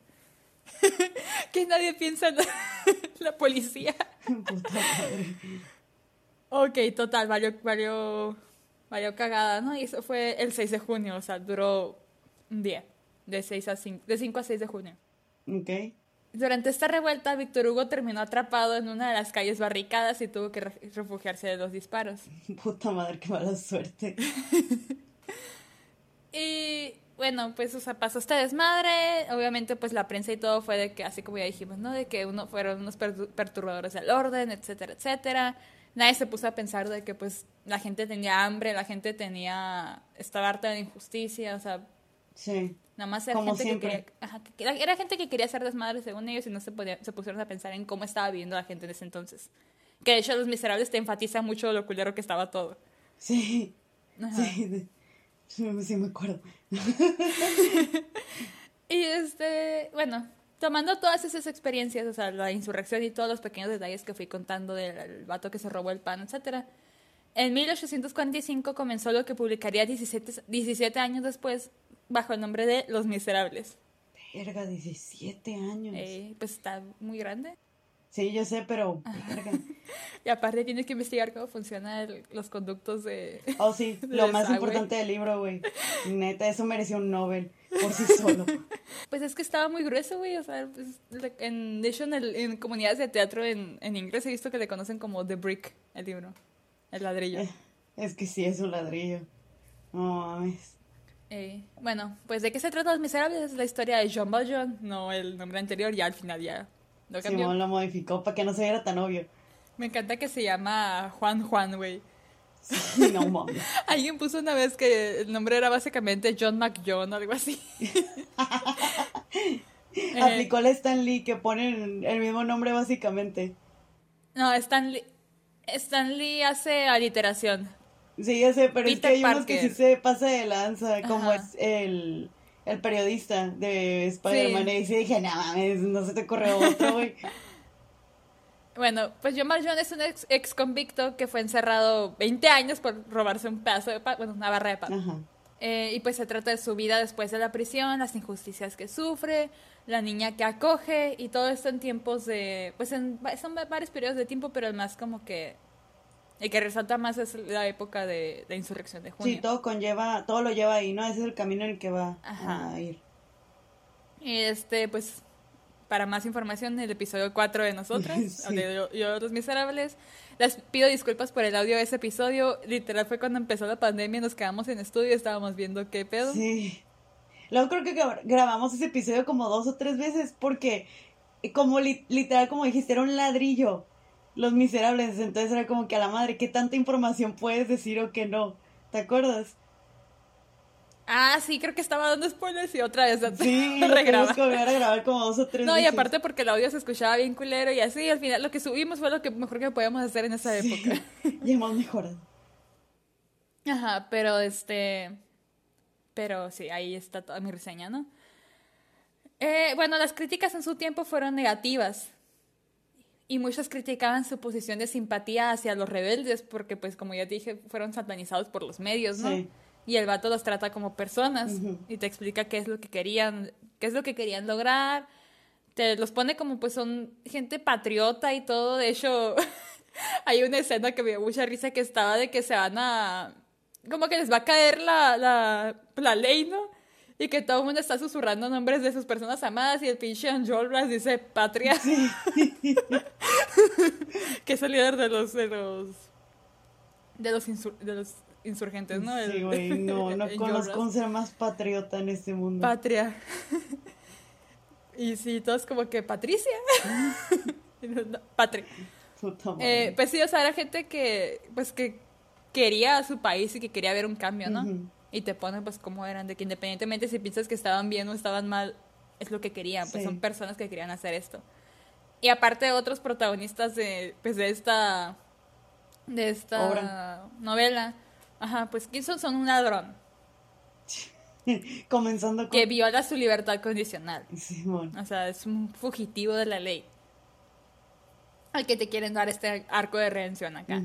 que nadie piensa en la, policía. Ok, total, valió, valió, valió cagada, ¿no? Y eso fue el 6 de junio, o sea, duró un día, de, 6 a 5, de 5 a 6 de junio. Ok. Durante esta revuelta, Víctor Hugo terminó atrapado en una de las calles barricadas y tuvo que refugiarse de los disparos. Puta madre, qué mala suerte. y bueno, pues, o sea, pasó este desmadre. Obviamente, pues la prensa y todo fue de que, así como ya dijimos, ¿no? De que uno fueron unos perturbadores del orden, etcétera, etcétera. Nadie se puso a pensar de que, pues, la gente tenía hambre, la gente tenía. estaba harta de injusticia, o sea. Sí. Nada más era gente que quería, era gente que quería hacer desmadre según ellos y no se, podía, se pusieron a pensar en cómo estaba viviendo la gente en ese entonces. Que de hecho Los Miserables te enfatiza mucho lo culero que estaba todo. Sí. Sí, sí, me acuerdo. y este, bueno, tomando todas esas experiencias, o sea, la insurrección y todos los pequeños detalles que fui contando del vato que se robó el pan, etcétera. En 1845 comenzó lo que publicaría 17, 17 años después bajo el nombre de Los Miserables. Verga, 17 años. Eh, pues está muy grande. Sí, yo sé, pero... y aparte tienes que investigar cómo funcionan los conductos de... Oh, sí, lo más importante del libro, güey. Neta, eso mereció un Nobel por sí solo. pues es que estaba muy grueso, güey. O sea, pues, en, de hecho, en, en, comunidades de teatro en, en, inglés he visto que le conocen como The Brick, el libro. El ladrillo. Eh, es que sí, es un ladrillo. No mames. Eh, bueno, pues ¿de qué se trata Los Miserables? Es la historia de John Valjean, no el nombre anterior, ya al final ya lo cambió. Simón lo modificó para que no se viera tan obvio. Me encanta que se llama Juan Juan, güey. no mames. Alguien puso una vez que el nombre era básicamente John McJohn o algo así. Aplicó la Stan Lee que ponen el mismo nombre básicamente. No, Stan Lee, Stan Lee hace aliteración. Sí, ya sé, pero es que hay unos que sí se pasa de lanza, como es el, el periodista de Spider-Man. Y sí dije, no mames, no se te ocurre otro, güey. Bueno, pues John Valjean es un ex, convicto que fue encerrado 20 años por robarse un pedazo de pan, bueno, una barra de pan. Eh, y pues se trata de su vida después de la prisión, las injusticias que sufre, la niña que acoge y todo esto en tiempos de, pues en, son varios periodos de tiempo, pero el más como que el que resalta más es la época de la insurrección de junio. Sí, todo conlleva, todo lo lleva ahí, ¿no? Ese es el camino en el que va a ir. Y este, pues, para más información, el episodio 4 de nosotras, de yo, los miserables. Les pido disculpas por el audio de ese episodio. Literal fue cuando empezó la pandemia, nos quedamos en estudio y estábamos viendo qué pedo. Sí. Luego creo que grabamos ese episodio como dos o tres veces porque, como literal, como dijiste, era un ladrillo los Miserables, entonces era como que a la madre, ¿qué tanta información puedes decir o qué no? ¿Te acuerdas? Ah, sí, creo que estaba dando spoilers y otra vez sí, regraba. que volver a grabar como dos o tres No, y aparte porque el audio se escuchaba bien culero y así, al final lo que subimos fue lo que mejor que podíamos hacer en esa época. y hemos mejorado. Ajá, pero este... Pero sí, ahí está toda mi reseña, ¿no? Eh, bueno, las críticas en su tiempo fueron negativas y muchos criticaban su posición de simpatía hacia los rebeldes porque, pues, como ya dije, fueron satanizados por los medios, ¿no? Y el vato los trata como personas y te explica qué es lo que querían, qué es lo que querían lograr. Te los pone como, pues, son gente patriota y todo. De hecho, hay una escena que me dio mucha risa que estaba de que se van a... Como que les va a caer la, la, la ley, ¿no? Y que todo el mundo está susurrando nombres de sus personas amadas y el pinche Blas dice patria. que es el líder de los de los de los, de los insurgentes, ¿no? Sí, güey, no, no conozco un ser más patriota en este mundo. Patria. y sí, todos como que Patricia. patria. Eh, pues sí, o sea, era gente que, pues que quería a su país y que quería ver un cambio, ¿no? Y te ponen pues como eran, de que independientemente si piensas que estaban bien o estaban mal, es lo que querían, pues son personas que querían hacer esto. Y aparte otros protagonistas de, pues de esta, de esta novela, ajá, pues que son, son un ladrón. Comenzando con... que viola su libertad condicional. Simón. O sea, es un fugitivo de la ley. Al que te quieren dar este arco de redención acá.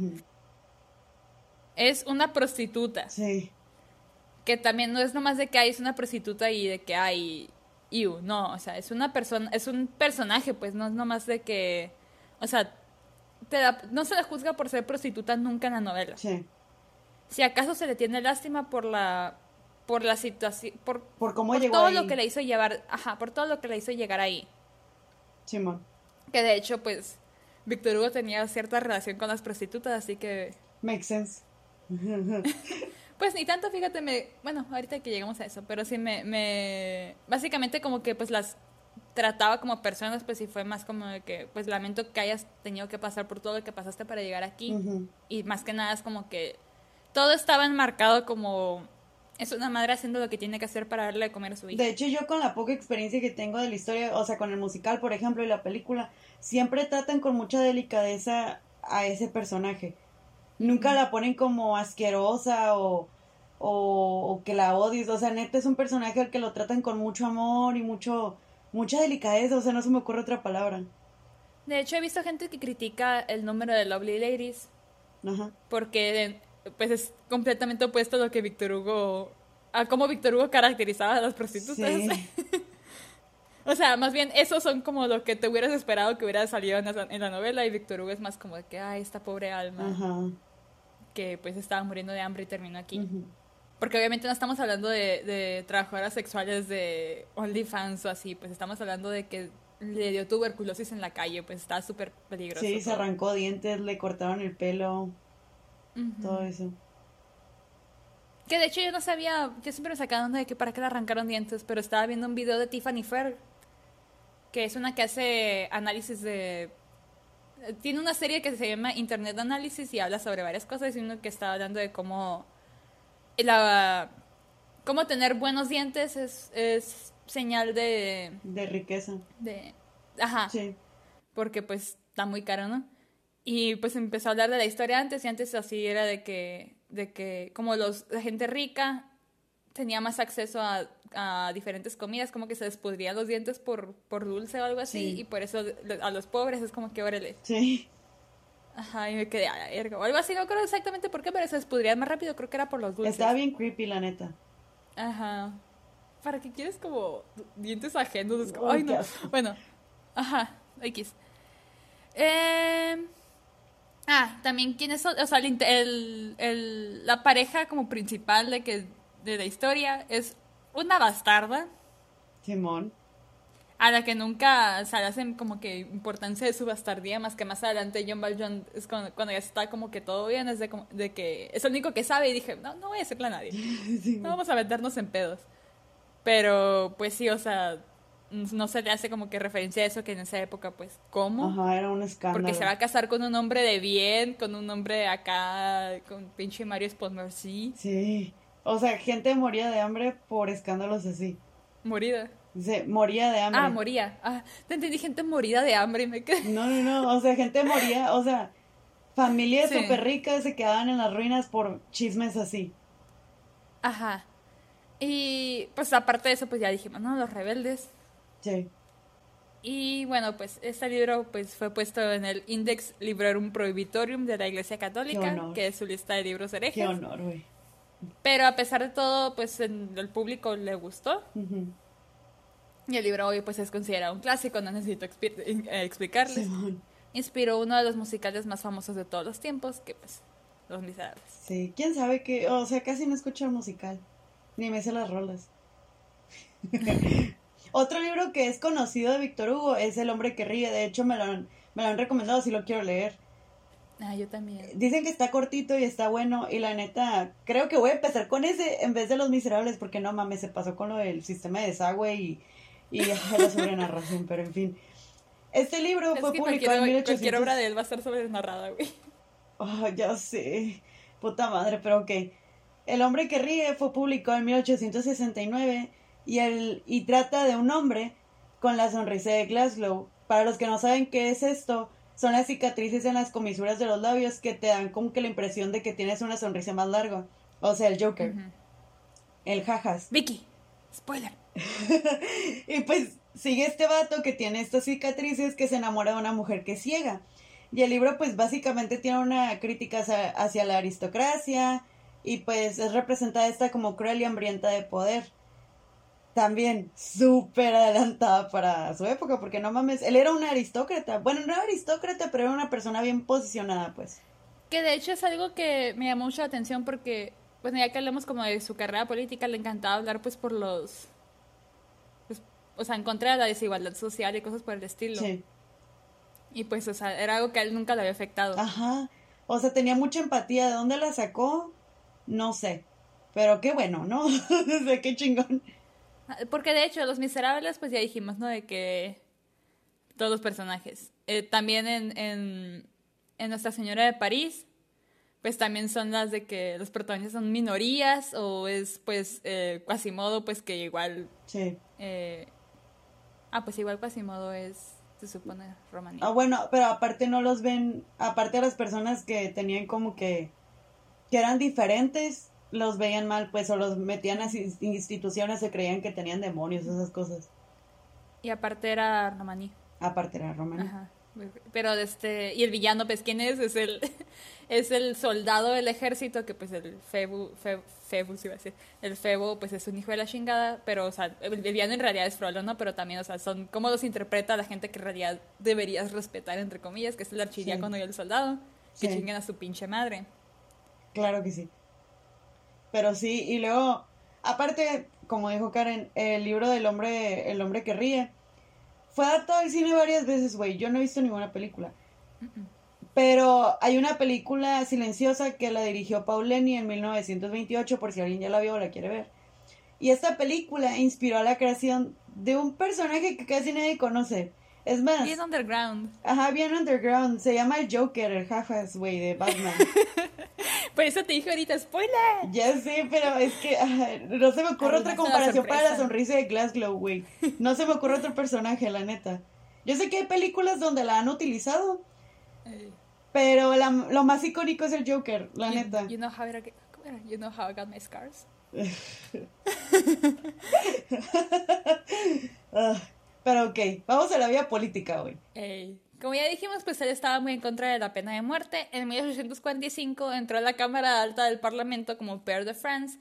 Es una prostituta. Sí. Que también no es nomás de que hay es una prostituta y de que hay iu, no, o sea, es una persona, es un personaje, pues no es nomás de que, o sea, te da- no se le juzga por ser prostituta nunca en la novela. Sí. Si acaso se le tiene lástima por la por la situación, por, Por cómo por llegó todo ahí. lo que le hizo llevar, ajá, por todo lo que le hizo llegar ahí. Simón. Que de hecho, pues, Víctor Hugo tenía cierta relación con las prostitutas, así que, Makes sense. pues ni tanto, fíjate, me, bueno, ahorita que llegamos a eso, pero sí me, me, básicamente como que pues las trataba como personas, pues sí fue más como de que, pues lamento que hayas tenido que pasar por todo lo que pasaste para llegar aquí. Y más que nada es como que todo estaba enmarcado como, es una madre haciendo lo que tiene que hacer para darle de comer a su hija. De hecho, yo con la poca experiencia que tengo de la historia, o sea, con el musical, por ejemplo, y la película, siempre tratan con mucha delicadeza a ese personaje. Nunca la ponen como asquerosa o, o, o que la odies. O sea, neta es un personaje al que lo tratan con mucho amor y mucho mucha delicadeza. O sea, no se me ocurre otra palabra. De hecho, he visto gente que critica el número de Lovely Ladies Ajá. porque pues es completamente opuesto a lo que Víctor Hugo a cómo Víctor Hugo caracterizaba a las prostitutas. Sí. o sea, más bien esos son como lo que te hubieras esperado que hubiera salido en la, en la novela y Víctor Hugo es más como de que ay, esta pobre alma Ajá. que pues estaba muriendo de hambre y terminó aquí. Porque obviamente no estamos hablando de, de trabajadoras sexuales de OnlyFans o así, pues estamos hablando de que le dio tuberculosis en la calle, pues está súper peligroso. Sí, se arrancó dientes, le cortaron el pelo, todo eso. Que de hecho yo no sabía, yo siempre me sacaba de que para qué le arrancaron dientes, pero estaba viendo un video de Tiffany Fair, que es una que hace análisis de... Tiene una serie que se llama Internet Análisis y habla sobre varias cosas y uno que estaba hablando de cómo la cómo tener buenos dientes es, es señal de, De riqueza. de ajá Sí. porque pues está muy caro, ¿no? Y pues empezó a hablar de la historia antes y antes así era de que, de que como los, la gente rica tenía más acceso a, a diferentes comidas, como que se les pudrían los dientes por, por dulce o algo así, Sí. y por eso a los pobres es como que órale. Sí. Ajá, y me quedé a la verga. O algo así, no creo exactamente por qué, pero se pudrían más rápido, creo que era por los dulces. Estaba bien creepy, la neta. Ajá. ¿Para qué quieres como dientes ajenos? Es como- Ay, Ay, no. Bueno, ajá, X. Eh, ah, también quién es, o sea, el, el- el- la pareja como principal de que de la historia es una bastarda Simón. A la que nunca se le hacen como que importancia de su bastardía, más que más adelante John Valjean es cuando, cuando ya está como que todo bien, es de, como- de que es el único que sabe y dije, no, no voy a decirle a nadie. Sí. No vamos a meternos en pedos. Pero, pues sí, o sea, no se le hace como que referencia a eso que en esa época, pues, ¿cómo? Ajá, era un escándalo. Porque se va a casar con un hombre de bien, con un hombre acá, con pinche Mario Sponmercy, Sí. O sea, gente moría de hambre por escándalos así. morida. Se moría de hambre. Ah, moría. Ah, te entendí gente morida de hambre y me quedé. No, no, no. O sea, gente moría. O sea, familias Sí. súper ricas se quedaban en las ruinas por chismes así. Ajá. Y pues aparte de eso, pues ya dijimos, ¿no? Los rebeldes. Sí. Y bueno, pues este libro pues fue puesto en el Index Librorum Prohibitorium de la Iglesia Católica, que es su lista de libros Qué herejes. honor, güey. Pero a pesar de todo, pues el público le gustó. Ujú. Y el libro hoy pues es considerado un clásico, no necesito eh, explicarles. Simón. Inspiró uno de los musicales más famosos de todos los tiempos, que pues Los Miserables. Sí. ¿Quién sabe qué? O sea, casi no escucho el musical. Ni me sé las rolas. Otro libro que es conocido de Víctor Hugo es El hombre que ríe. De hecho, me lo han, me lo han recomendado si lo quiero leer. Ah, yo también. Dicen que está cortito y está bueno. Y la neta, creo que voy a empezar con ese en vez de Los Miserables. Porque no mames, se pasó con lo del sistema de desagüe y, y la sobrenarración. Pero en fin. Este libro Es fue publicado en 1800. cualquier obra de él va a estar sobre narrada, güey. Ah, ya sé. Puta madre, pero ok. El hombre que ríe fue publicado en 1869 y, el, y trata de un hombre con la sonrisa de Glasgow. Para los que no saben qué es esto, son las cicatrices en las comisuras de los labios que te dan como que la impresión de que tienes una sonrisa más larga. O sea, el Joker, Ujú. el jajas. Vicky. Spoiler. y pues sigue este vato que tiene estas cicatrices que se enamora de una mujer que es ciega. Y el libro pues básicamente tiene una crítica hacia, la aristocracia y pues es representada esta como cruel y hambrienta de poder. También súper adelantada para su época, porque no mames, él era un aristócrata. Bueno, no era aristócrata, pero era una persona bien posicionada, pues. Que de hecho es algo que me llamó mucho la atención porque, bueno, ya que hablamos como de su carrera política, le encantaba hablar pues por los... O sea, en contra de la desigualdad social y cosas por el estilo. Sí. Y pues, o sea, era algo que a él nunca le había afectado. Ajá. O sea, tenía mucha empatía. ¿De dónde la sacó? No sé. Pero qué bueno, ¿no? sea, qué chingón. Porque de hecho, Los Miserables, pues ya dijimos, ¿no? De que todos los personajes. Eh, también en, en, en Nuestra Señora de París, pues también son las de que los protagonistas son minorías o es pues eh, Quasimodo, pues que igual... Sí. Eh, ah, pues igual Quasimodo es, se supone, romaní. Ah, bueno, pero aparte no los ven, aparte las personas que tenían como que, que eran diferentes, los veían mal, pues, o los metían a instituciones, se creían que tenían demonios, esas cosas. Y aparte era romaní. Aparte era romaní. Ajá. Pero este, y el villano, pues, ¿quién es? Es el, es el soldado del ejército, que pues el Febu, Febu, iba a decir, el Febo, pues es un hijo de la chingada, pero, o sea, el villano en realidad es Frollo, ¿no? Pero también, o sea, son, ¿cómo los interpreta la gente que en realidad deberías respetar, entre comillas, que es el archidiácono y el soldado, que chinguen a su pinche madre. Claro que sí. Pero sí, y luego, aparte, como dijo Karen, el libro del hombre, el hombre que ríe, fue adaptado al cine varias veces, güey. Yo no he visto ninguna película. Pero hay una película silenciosa que la dirigió Paul Lenny en 1928, por si alguien ya la vio o la quiere ver. Y esta película inspiró a la creación de un personaje que casi nadie conoce. Es más. Bien underground. Ajá, bien underground. Se llama el Joker, el Jafas, güey, de Batman. Por eso te dije ahorita, spoiler. Ya sé, pero es que no se me ocurre otra comparación para la sonrisa de Glasgow, güey. No se me ocurre otro personaje, la neta. Yo sé que hay películas donde la han utilizado. Eh. Pero lo más icónico es el Joker, la neta. You know how, you know how I got my scars? Ah, pero ok, vamos a la vía política, güey. Como ya dijimos, pues él estaba muy en contra de la pena de muerte. En 1845 entró a la Cámara Alta del Parlamento como Père de France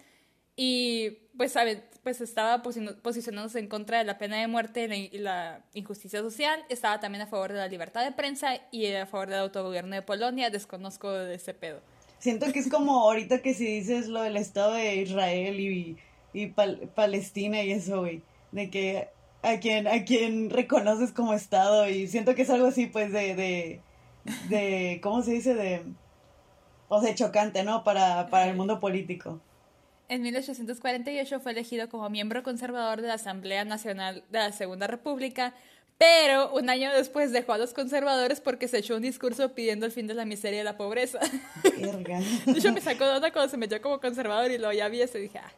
y pues, ¿sabe? pues estaba posicionándose en contra de la pena de muerte y la injusticia social. Estaba también a favor de la libertad de prensa y a favor del autogobierno de Polonia. Desconozco de ese pedo. Siento que es como ahorita que si dices lo del Estado de Israel y, y Palestina y eso, güey. De que a quien, a quien reconoces como Estado y siento que es algo así pues de, de, de ¿cómo se dice? De, o sea, chocante, ¿no? Para, para el mundo político. En 1848 fue elegido como miembro conservador de la Asamblea Nacional de la Segunda República, pero un año después dejó a los conservadores porque se echó un discurso pidiendo el fin de la miseria y la pobreza. Yo me sacó de onda cuando se metió como conservador y lo ya vi y dije, ah,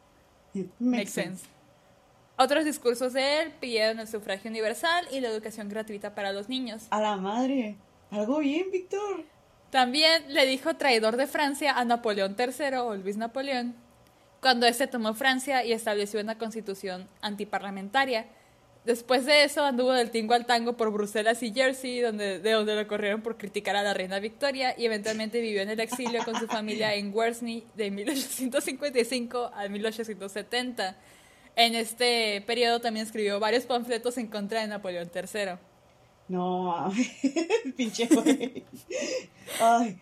makes, sense. Otros discursos de él pidieron el sufragio universal y la educación gratuita para los niños. A la madre. Algo bien, Víctor. También le dijo traidor de Francia a Napoleón III o Luis Napoleón cuando éste tomó Francia y estableció una constitución antiparlamentaria. Después de eso anduvo del tingo al tango por Bruselas y Jersey, donde, de donde lo corrieron por criticar a la reina Victoria y eventualmente vivió en el exilio con su familia en Worsley de 1855 a 1870. En este periodo también escribió varios panfletos en contra de Napoleón III. No, pinche güey. Ay.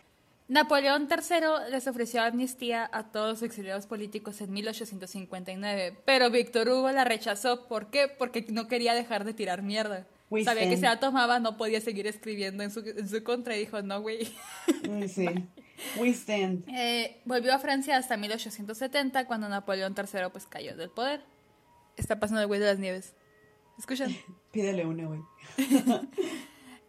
Napoleón III les ofreció amnistía a todos los exiliados políticos en 1859, pero Víctor Hugo la rechazó. ¿Por qué? Porque no quería dejar de tirar mierda. Sabía que si la tomaba no podía seguir escribiendo en su, en su contra y dijo, no, güey. Sí. We stand. Eh, volvió a Francia hasta 1870 cuando Napoleón III pues cayó del poder. Está pasando el güey de las nieves. ¿Escuchan? Pídele una, güey.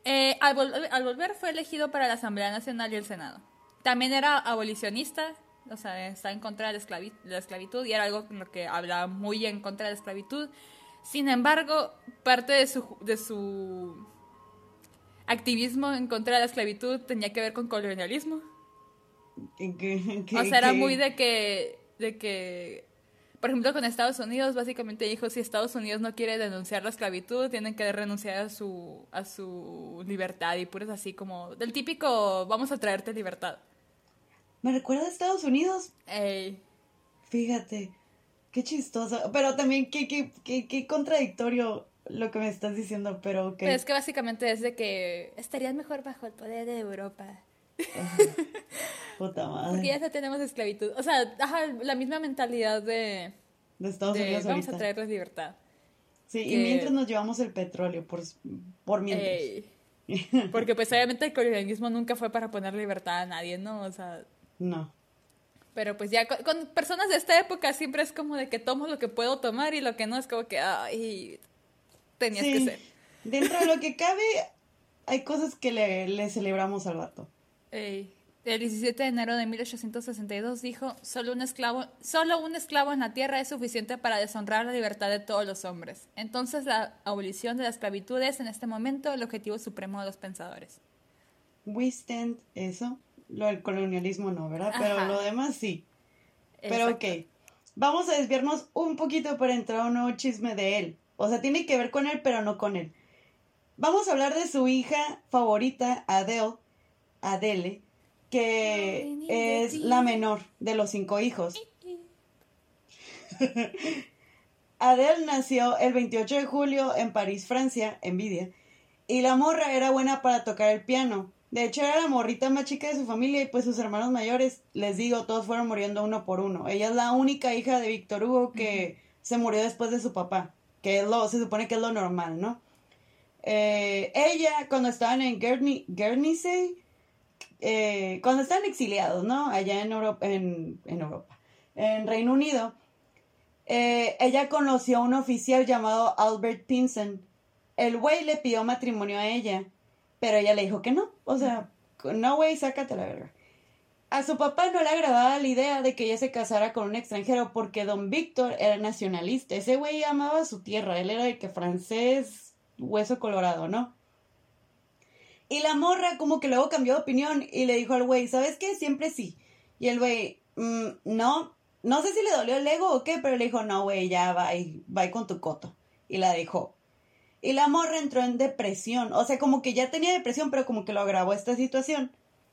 Eh, al, volver fue elegido para la Asamblea Nacional y el Senado. También era abolicionista, o sea, está en contra de la, esclavitud y era algo con lo que hablaba muy en contra de la esclavitud. Sin embargo, parte de su, de su activismo en contra de la esclavitud tenía que ver con colonialismo. ¿En qué, o sea, era muy de que, de que por ejemplo, con Estados Unidos, básicamente dijo, si Estados Unidos no quiere denunciar la esclavitud, tienen que renunciar a su, a su libertad y puras así como, del típico, vamos a traerte libertad. Me recuerda a Estados Unidos. Ey. Fíjate, qué chistoso, pero también qué, qué, qué, qué contradictorio lo que me estás diciendo, pero ok. Pero es que básicamente es de que estarían mejor bajo el poder de Europa. Puta madre. Porque ya tenemos esclavitud. O sea, ajá, la misma mentalidad de, De Estados de Unidos vamos ahorita. a traerles libertad. Sí, que- y mientras nos llevamos el petróleo, por, por mientras. Ey. Porque pues obviamente el colonialismo nunca fue para poner libertad a nadie, ¿no? O sea, No. pero pues ya con, con personas de esta época siempre es como de que tomo lo que puedo tomar y lo que no es como que, ay, tenías Sí. que ser. Dentro de lo que cabe, hay cosas que le, le celebramos al vato. Ey. El 17 de enero de 1862 dijo, solo un, esclavo, solo un esclavo en la tierra es suficiente para deshonrar la libertad de todos los hombres. Entonces la abolición de la esclavitud es en este momento el objetivo supremo de los pensadores. We stand eso. Lo del colonialismo no, ¿verdad? Pero Ajá. lo demás sí. Pero ok. Vamos a desviarnos un poquito para entrar a un nuevo chisme de él. O sea, tiene que ver con él, pero no con él. Vamos a hablar de su hija favorita, Adele. Adele. Que es la menor de los cinco hijos. Adele nació el 28 de julio en París, Francia, envidia, y la morra era buena para tocar el piano. De hecho, era la morrita más chica de su familia y pues sus hermanos mayores, les digo, todos fueron muriendo uno por uno. Ella es la única hija de Víctor Hugo que se murió después de su papá, que es lo, se supone que es lo normal, ¿no? Eh, ella, cuando estaban en Guernsey, Guernsey eh, cuando estaban exiliados, ¿no? Allá en Europa, en, en Europa, en Reino Unido, eh, ella conoció a un oficial llamado Albert Pinson. El güey le pidió matrimonio a ella, pero ella le dijo que no. O sea, no, güey, sácate la verga. A su papá no le agradaba la idea de que ella se casara con un extranjero porque don Víctor era nacionalista. Ese güey amaba su tierra. Él era de que francés, hueso colorado, ¿no? Y la morra como que luego cambió de opinión y le dijo al güey, ¿sabes qué? Siempre sí. Y el güey, "Mm, no, no sé si le dolió el ego o qué, pero le dijo, no, güey, ya va, va con tu coto. Y la dejó. Y la morra entró en depresión. O sea, como que ya tenía depresión, pero como que lo agravó esta situación.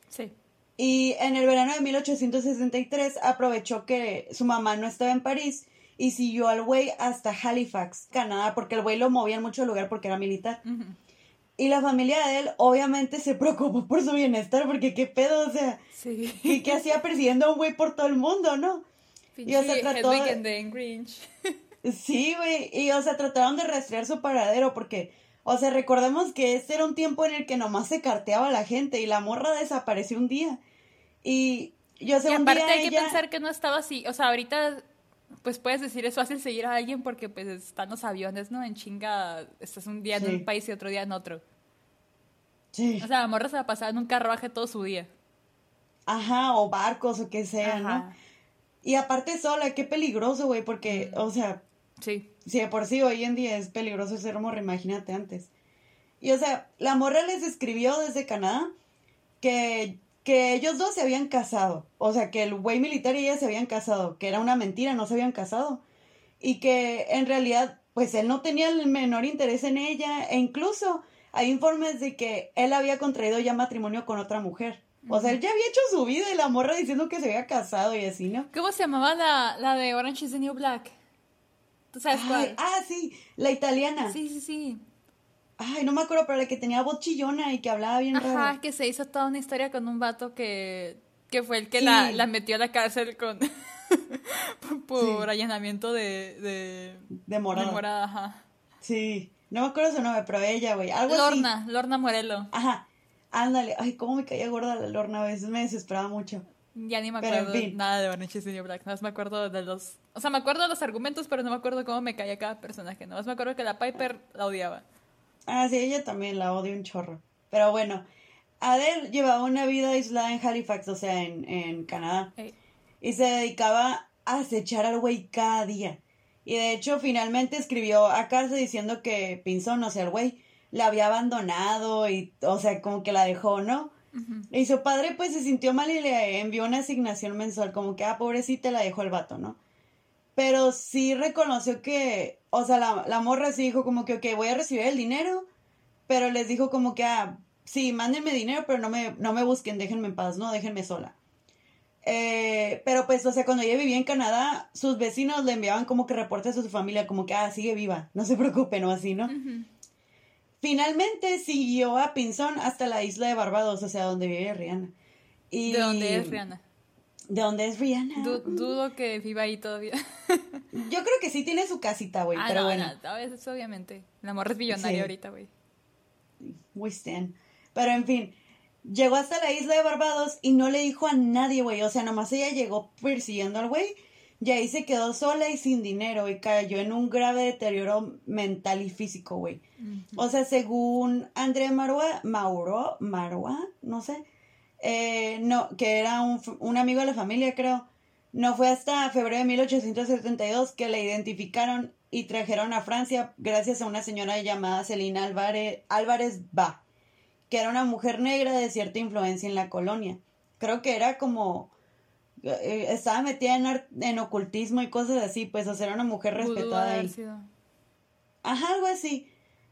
Sí. Y en el verano de 1863 aprovechó que su mamá no estaba en París y siguió al güey hasta Halifax, Canadá, porque el güey lo movía mucho el lugar porque era militar. Y la familia de él obviamente se preocupó por su bienestar, porque qué pedo, o sea, Sí. ¿qué, qué hacía persiguiendo a un güey por todo el mundo, no? Y, o sea, trató de-. Sí, güey, y o sea, trataron de rastrear su paradero porque, o sea, recordemos que este era un tiempo en el que nomás se carteaba la gente y la morra desapareció un día. Y yo sé, Y un aparte día hay que pensar que no estaba así. O sea, ahorita, pues puedes decir, es fácil seguir a alguien porque pues están los aviones, ¿no? En chinga, estás un día en un país y otro día en otro. Sí. O sea, la morra se va a pasar en un carruaje todo su día. Ajá, o barcos o qué sea, ¿no? Ajá. Y aparte sola, qué peligroso, güey, porque, o sea, Sí. si de por sí hoy en día es peligroso ser morra, imagínate antes. Y o sea, la morra les escribió desde Canadá que, que ellos dos se habían casado. O sea, que el güey militar y ella se habían casado, que era una mentira, no se habían casado. Y que en realidad, pues él no tenía el menor interés en ella. E incluso hay informes de que él había contraído ya matrimonio con otra mujer. O sea, él ya había hecho su vida y la morra diciendo que se había casado y así, ¿no? ¿Cómo se llamaba la, la de Orange is the New Black? ¿Tú sabes Ay, cuál? ah, sí, la italiana. Sí, sí, sí. Ay, no me acuerdo, pero la que tenía voz chillona y que hablaba bien Ajá, raro. que se hizo toda una historia con un vato que, que fue el que Sí. la, la metió a la cárcel con por Sí. allanamiento de, de, De morada. de morada, ajá. Sí, no me acuerdo su nombre, pero ella, güey, algo así. Lorna, Lorna Morelo. Ajá, ándale. Ay, cómo me caía gorda la Lorna, a veces me desesperaba mucho. Ya ni me Pero, en acuerdo fin. nada de Orange is the New Black. Nada más me acuerdo de los... O sea, me acuerdo de los argumentos, pero no me acuerdo cómo me caía cada personaje. Nada más me acuerdo que la Piper la odiaba. Ah, sí, ella también la odio un chorro. Pero bueno, Adele llevaba una vida aislada en Halifax, o sea, en, en Canadá. Y se dedicaba a acechar al güey cada día. Y de hecho, finalmente escribió a casa diciendo que Pinzón, o sea, el güey, la había abandonado y, o sea, como que la dejó, ¿no? Y su padre, pues, se sintió mal y le envió una asignación mensual, como que, ah, pobrecita, la dejó el vato, ¿no? Pero sí reconoció que, o sea, la, la morra sí dijo como que, ok, voy a recibir el dinero, pero les dijo como que, ah, sí, mándenme dinero, pero no me, no me busquen, déjenme en paz, no, déjenme sola. Eh, pero pues, o sea, cuando ella vivía en Canadá, sus vecinos le enviaban como que reportes a su familia, como que, ah, sigue viva, no se preocupen o así, ¿no? Finalmente siguió a Pinzón hasta la isla de Barbados, o sea, donde vive Rihanna. Y... ¿De dónde es Rihanna? ¿De dónde es Rihanna? dudo que viva ahí todavía. Yo creo que sí tiene su casita, güey, ah, pero no, bueno. No, eso obviamente. La morra es billonaria Sí. ahorita, güey. We stand. Pero en fin, llegó hasta la isla de Barbados y no le dijo a nadie, güey. O sea, nomás ella llegó persiguiendo al güey. Y ahí se quedó sola y sin dinero y cayó en un grave deterioro mental y físico, güey. O sea, según André Marua, Mauro, Marua, no sé, eh, no, que era un, un amigo de la familia, creo. No fue hasta febrero de 1872 que la identificaron y trajeron a Francia gracias a una señora llamada Celina Álvarez, Álvarez Ba, que era una mujer negra de cierta influencia en la colonia. Creo que era como... eh, estaba metida en, en ocultismo y cosas así, pues, o sea, era una mujer respetada ahí. Ajá, algo así.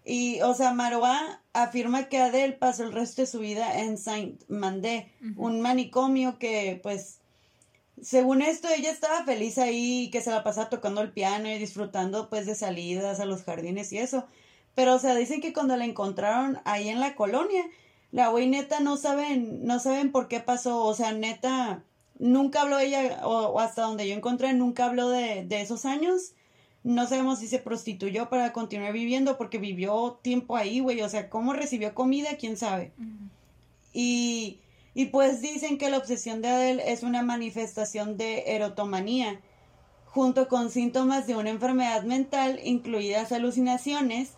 Y, o sea, Maroa afirma que Adele pasó el resto de su vida en Saint-Mandé, un manicomio que, pues, según esto, ella estaba feliz ahí, que se la pasaba tocando el piano y disfrutando, pues, de salidas a los jardines y eso. Pero, o sea, dicen que cuando la encontraron ahí en la colonia, la güey neta no saben, no saben por qué pasó, o sea, neta, nunca habló ella, o, o hasta donde yo encontré, nunca habló de, de esos años. No sabemos si se prostituyó para continuar viviendo porque vivió tiempo ahí, güey. O sea, cómo recibió comida, quién sabe. Y, y pues dicen que la obsesión de Adele es una manifestación de erotomanía, junto con síntomas de una enfermedad mental, incluidas alucinaciones,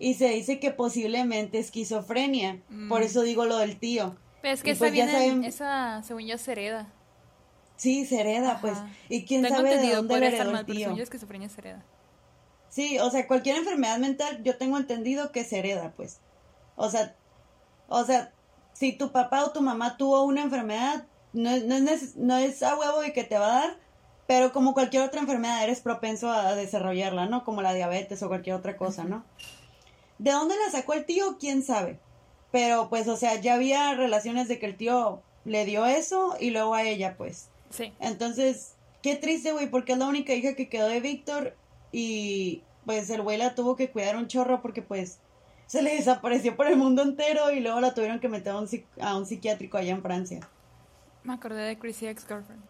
y se dice que posiblemente esquizofrenia. Por eso digo lo del tío. Pero es que esa pues viene, saben- esa, según yo, se hereda. Sí, se hereda, pues. Y quién Tengo sabe de dónde estar heredó mal, el tío. yo, esquizofrenia se hereda. Sí, o sea, cualquier enfermedad mental, yo tengo entendido que se hereda, pues. O sea, o sea, si tu papá o tu mamá tuvo una enfermedad, no, es- no, es, no es a huevo y que te va a dar, pero como cualquier otra enfermedad eres propenso a desarrollarla, ¿no? Como la diabetes o cualquier otra cosa, ¿no? ¿De dónde la sacó el tío? ¿Quién sabe? Pero pues, o sea, ya había relaciones de que el tío le dio eso y luego a ella, pues. Sí. Entonces, qué triste, güey, porque es la única hija que quedó de Víctor y pues el güey la tuvo que cuidar un chorro porque pues se le desapareció por el mundo entero y luego la tuvieron que meter a un, psic- a un psiquiátrico allá en Francia. Me acordé de Chrissy Ex Girlfriend.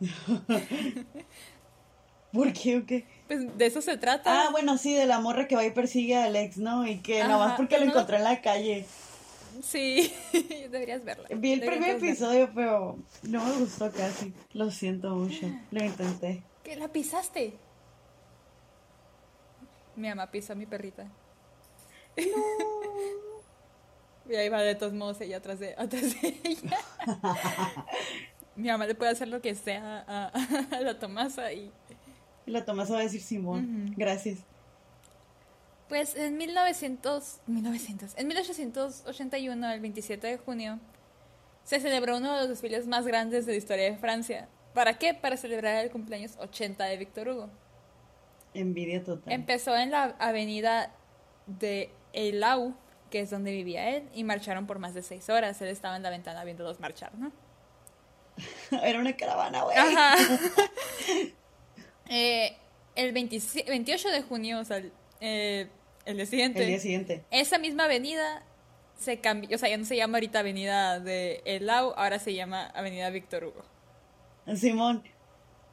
¿Por qué o qué? Pues de eso se trata. Ah, bueno, sí, de la morra que va y persigue a Alex, ¿no? Y que Ajá, nomás porque lo no- encontró en la calle. Sí, deberías verla. Vi el primer episodio, pero no me gustó casi. Lo siento mucho. Lo intenté. ¿Qué? ¿La pisaste? Mi mamá pisó a mi perrita. y ahí va de todos modos ella atrás de, atrás de ella. mi mamá le puede hacer lo que sea a, a la Tomasa y... La Tomás va a decir Simón. Gracias. Pues en 1900, 1900, en 1881, el 27 de junio, se celebró uno de los desfiles más grandes de la historia de Francia. ¿Para qué? Para celebrar el cumpleaños 80 de Víctor Hugo. Envidia total. Empezó en la avenida de Eilau, que es donde vivía él, y marcharon por más de seis horas. Él estaba en la ventana viéndolos marchar, ¿no? Era una caravana, güey. Ajá. Eh, el 27 28 de junio, o sea, eh, el día siguiente, El día siguiente. esa misma avenida se cambió, o sea, ya no se llama ahorita Avenida de Eilau, ahora se llama Avenida Víctor Hugo. Simón,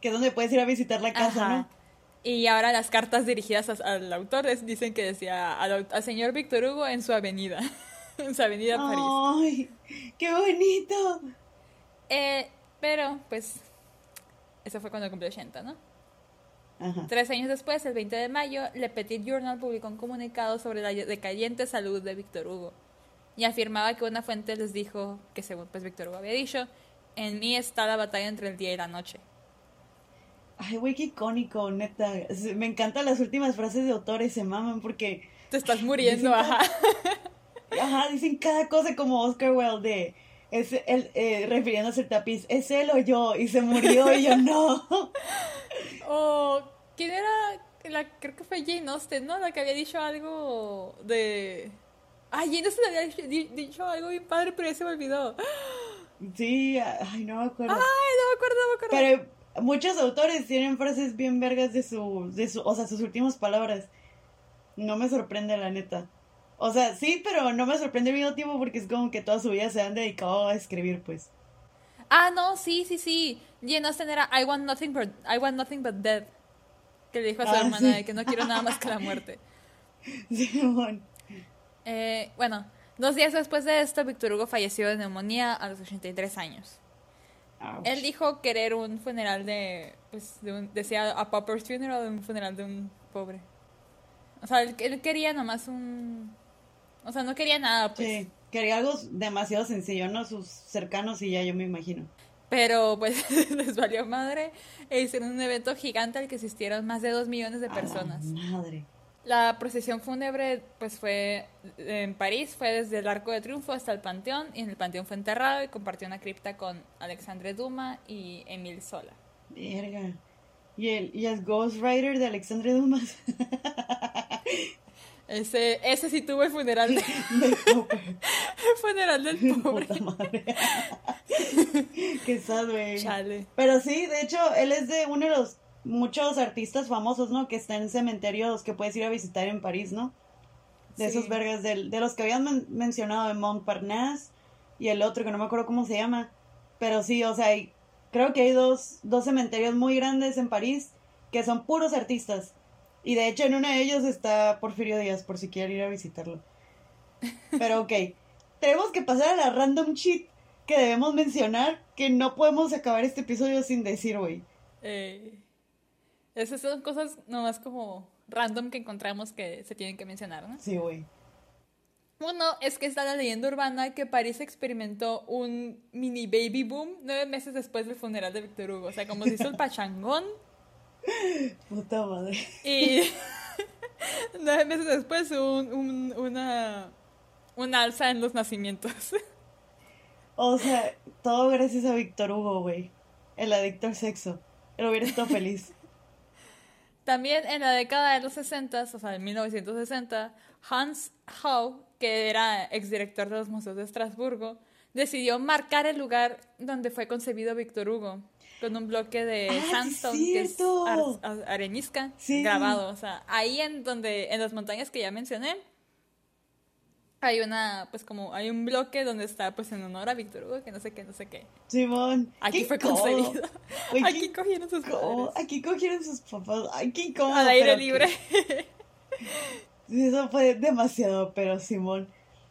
que es donde puedes ir a visitar la casa, Ajá. ¿no? Y ahora las cartas dirigidas a- al autor es- dicen que decía al, señor Víctor Hugo en su avenida, en su avenida París. ¡Ay! ¡Qué bonito! Eh, pero, pues, eso fue cuando cumplió 80, ¿no? Ajá. Tres años después, el 20 de mayo, Le Petit Journal publicó un comunicado sobre la decayente salud de Víctor Hugo y afirmaba que una fuente les dijo que, según pues Víctor Hugo había dicho, en mí está la batalla entre el día y la noche. Ay, güey, qué icónico, neta. Me encantan las últimas frases de autores, se maman, porque, Te estás muriendo, ajá. ajá, dicen cada cosa como Oscar Wilde de, es el, eh, refiriéndose al tapiz, es él o yo, y se murió, y yo no. O, ¿quién era? La, creo que fue Jane Austen, ¿no? La que había dicho algo de... Ay, Jane Austen había dicho, di- dicho algo bien padre, pero ya se me olvidó. Sí, ay, no me acuerdo. Ay, no me acuerdo, no me acuerdo. Pero muchos autores tienen frases bien vergas de su, de su, o sea, sus últimas palabras. No me sorprende, la neta. O sea, sí, pero no me sorprende al mismo tiempo porque es como que toda su vida se han dedicado a escribir, pues. Ah, no, sí, sí, sí. Jane Austen era I want nothing but, I want nothing but death. Que le dijo a su Ah, hermana sí. de que no quiero nada más que la muerte. Eh, bueno, dos días después de esto, Víctor Hugo falleció de neumonía a los 83 años. Ouch. Él dijo querer un funeral de, pues, de un, decía a pauper's funeral, un funeral de un pobre. O sea, él, él quería nomás un, o sea, no quería nada, pues. Sí, quería algo demasiado sencillo, ¿no? Sus cercanos y ya yo me imagino. Pero pues les valió madre e hicieron un evento gigante al que asistieron más de dos millones de la personas. madre. La procesión fúnebre pues fue en París, fue desde el Arco de Triunfo hasta el Panteón y en el Panteón fue enterrado y compartió una cripta con Alexandre Dumas y Émile Zola. Verga. Y el, y el Ghostwriter de Alexandre Dumas. Ese, ese sí tuvo el funeral, de- De el funeral del pobre. Puta madre. Qué sad, güey. Chale. Pero sí, de hecho, él es de uno de los muchos artistas famosos, ¿no? Que están en cementerios que puedes ir a visitar en París, ¿no? De Sí. esos vergas, del- de, los que habían men- mencionado de Montparnasse y el otro que no me acuerdo cómo se llama. Pero sí, o sea, hay- creo que hay dos, dos cementerios muy grandes en París que son puros artistas. Y de hecho en uno de ellos está Porfirio Díaz, por si quieren ir a visitarlo. Pero ok, tenemos que pasar a la random shit que debemos mencionar que no podemos acabar este episodio sin decir, güey. Eh, esas son cosas nomás como random que encontramos que se tienen que mencionar, ¿no? Sí, güey. Uno es que está la leyenda urbana que París experimentó un mini baby boom nueve meses después del funeral de Víctor Hugo. O sea, como se hizo el pachangón Puta madre. y nueve meses después un, un, una, un alza en los nacimientos. O sea, todo gracias a Víctor Hugo, güey. El adicto al sexo. Él hubiera estado feliz. También en la década de los 60, o sea, en 1960, Hans Hau, que era exdirector de los museos de Estrasburgo, decidió marcar el lugar donde fue concebido Víctor Hugo con un bloque de Ah, sí sandstone que es ar- arenisca Sí. grabado, o sea, ahí en donde en las montañas que ya mencioné hay una pues como hay un bloque donde está pues en honor a Víctor Hugo, que no sé qué, no sé qué. Simón. Aquí fue concebido. Güey, Aquí cogieron sus. Aquí cogieron sus papás. Ay, qué incómodo. Al aire que- libre. Sí, Eso fue demasiado, pero Simón.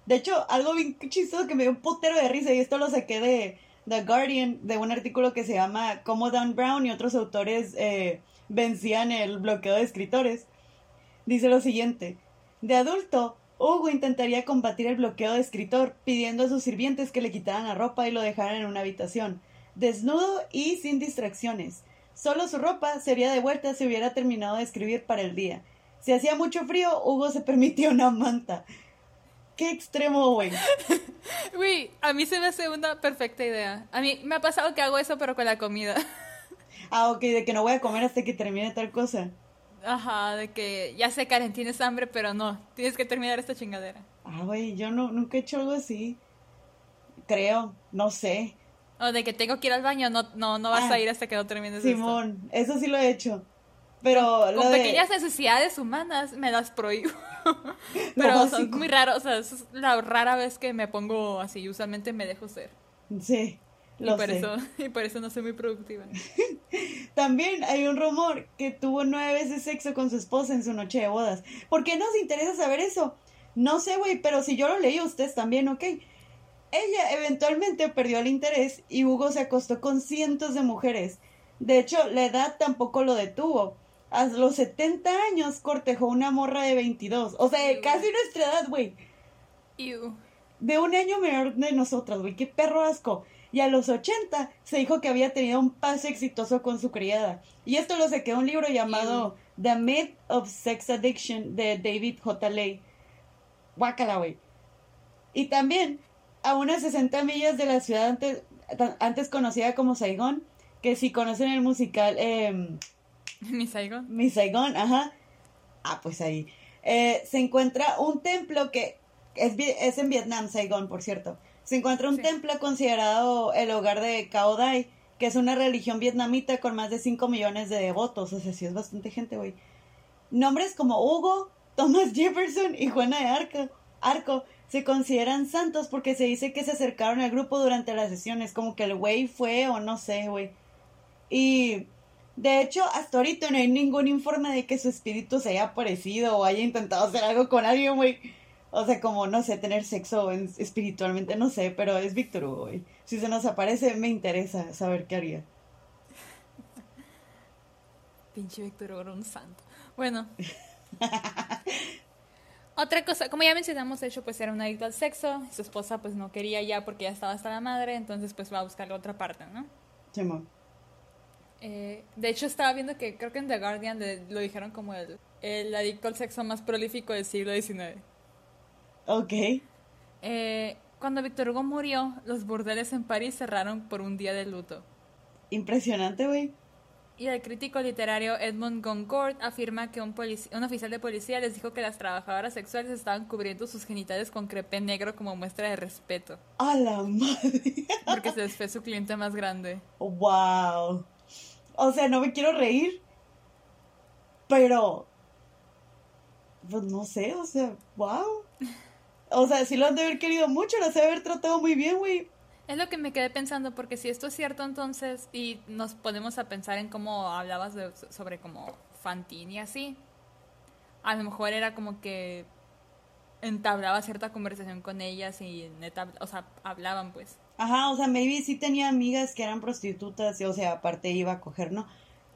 De hecho, algo bien chistoso que me dio un putero de risa, y esto lo saqué de The Guardian, de un artículo que se llama Cómo Dan Brown y otros autores eh, vencían el bloqueo de escritores. Dice lo siguiente: De adulto, Hugo intentaría combatir el bloqueo de escritor pidiendo a sus sirvientes que le quitaran la ropa y lo dejaran en una habitación, desnudo y sin distracciones. Solo su ropa sería devuelta si hubiera terminado de escribir para el día. Si hacía mucho frío, Hugo se permitía una manta. Qué extremo, güey. Uy, a mí se me hace una perfecta idea. A mí me ha pasado que hago eso, pero con la comida. Ah, ok, de que no voy a comer hasta que termine tal cosa. Ajá, de que ya sé, Karen, tienes hambre, pero no, tienes que terminar esta chingadera. Ah, güey, yo no, nunca he hecho algo así. Creo, no sé. O de que tengo que ir al baño, no, no, no vas Ah, a ir hasta que no termines esto. Simón, eso sí lo he hecho. Pero lo Con de... pequeñas necesidades humanas me las prohíbo. pero son muy raros, o sea, es la rara vez que me pongo así, usualmente me dejo ser. Sí, Y lo por, sé. eso, y por eso no soy muy productiva. También hay un rumor que tuvo nueve veces sexo con su esposa en su noche de bodas. ¿Por qué nos interesa saber eso? No sé, güey, pero si yo lo leí, ustedes también, ¿ok? Ella eventualmente perdió el interés y Hugo se acostó con cientos de mujeres. De hecho, la edad tampoco lo detuvo. A los 70 años cortejó una morra de 22. O sea, Ew. casi nuestra edad, güey. De un año menor de nosotras, güey. Qué perro asco. Y a los 80 se dijo que había tenido un paso exitoso con su criada. Y esto lo saqué de un libro llamado The Myth of Sex Addiction de David J. Lay. Guácala, güey. Y también, a unas 60 millas de la ciudad antes, antes conocida como Saigón, que si conocen el musical em, Mi Saigon. Mi Saigon, ajá. Ah, pues ahí. Eh, se encuentra un templo que es, es, en Vietnam, Saigon, por cierto. Se encuentra un templo considerado el hogar de Cao Dai, que es una religión vietnamita con más de 5 millones de devotos. O sea, sí es bastante gente, güey. Nombres como Hugo, Thomas Jefferson y Juana de Arco, Arco se consideran santos porque se dice que se acercaron al grupo durante las sesiones, como que el güey fue o no sé, güey. Y de hecho, hasta ahorita no hay ningún informe de que su espíritu se haya aparecido o haya intentado hacer algo con alguien, güey. O sea, como, no sé, tener sexo espiritualmente, no sé, pero es Víctor Hugo, güey. Si se nos aparece, me interesa saber qué haría. Pinche Víctor Hugo un santo. Bueno. Otra cosa, como ya mencionamos, de hecho, pues era un adicto al sexo. Su esposa, pues no quería ya porque ya estaba hasta la madre, entonces, pues va a buscar otra parte, ¿no? Sí, eh, de hecho, estaba viendo que creo que en The Guardian lo dijeron como el, el adicto al sexo más prolífico del siglo XIX. Ok. Eh, cuando Víctor Hugo murió, los burdeles en París cerraron por un día de luto. Impresionante, güey. Y el crítico literario Edmund Goncourt afirma que un, un, oficial de policía les dijo que las trabajadoras sexuales estaban cubriendo sus genitales con crepé negro como muestra de respeto. ¡A la madre! Porque se les fue su cliente más grande. ¡Wow! O sea, no me quiero reír, pero... Pues no sé, o sea, wow. O sea, sí lo han de haber querido mucho, lo de haber tratado muy bien, güey. Es lo que me quedé pensando, porque si esto es cierto entonces, y nos ponemos a pensar en cómo hablabas sobre como Fantini y así, a lo mejor era como que entablaba cierta conversación con ellas y neta, o sea, hablaban pues. Ajá, o sea, maybe sí tenía amigas que eran prostitutas, y, o sea, aparte iba a coger, ¿no?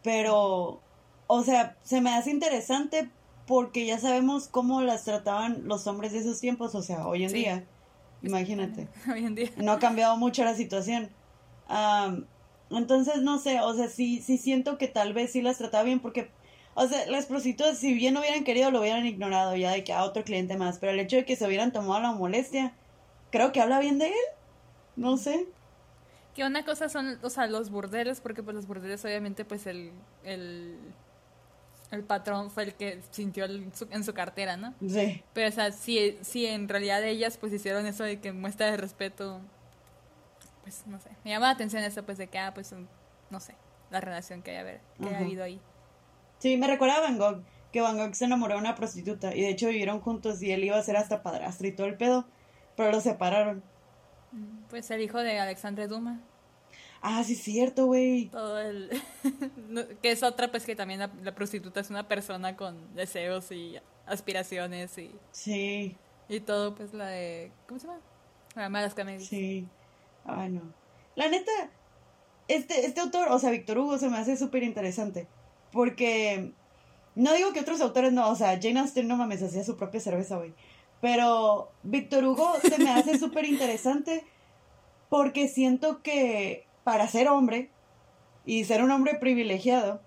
Pero, o sea, se me hace interesante porque ya sabemos cómo las trataban los hombres de esos tiempos, o sea, hoy en día. Imagínate. Hoy en día. No ha cambiado mucho la situación. entonces, no sé, o sea, sí, sí siento que tal vez sí las trataba bien porque, o sea, las prostitutas, si bien no hubieran querido, lo hubieran ignorado ya de que a otro cliente más, pero el hecho de que se hubieran tomado la molestia, creo que habla bien de él. No sé. Que una cosa son, o sea, los burdeles, porque pues los burdeles obviamente pues el, el el patrón fue el que sintió en su cartera, ¿no? Sí. Pero, o sea, si, si en realidad ellas pues hicieron eso de que muestra de respeto, pues no sé. Me llama la atención eso, pues de que, ah, pues, no sé, la relación que haya, que haya habido ahí. Sí, me recuerda a Van Gogh, que Van Gogh se enamoró de una prostituta y de hecho vivieron juntos y él iba a ser hasta padrastro y todo el pedo, pero lo separaron. Pues el hijo de Alexandre Dumas. Ah, sí, es cierto, güey. Todo el. que es otra, pues que también la, prostituta es una persona con deseos y aspiraciones y. Sí. Y todo, pues la de. ¿Cómo se llama? La Malas Camelias. Sí. Ah, no. La neta, este, este autor, o sea, Víctor Hugo, se me hace súper interesante. Porque. No digo que otros autores no, o sea, Jane Austen no mames, hacía su propia cerveza, güey. Pero Víctor Hugo se me hace súper interesante porque siento que para ser hombre y ser un hombre privilegiado,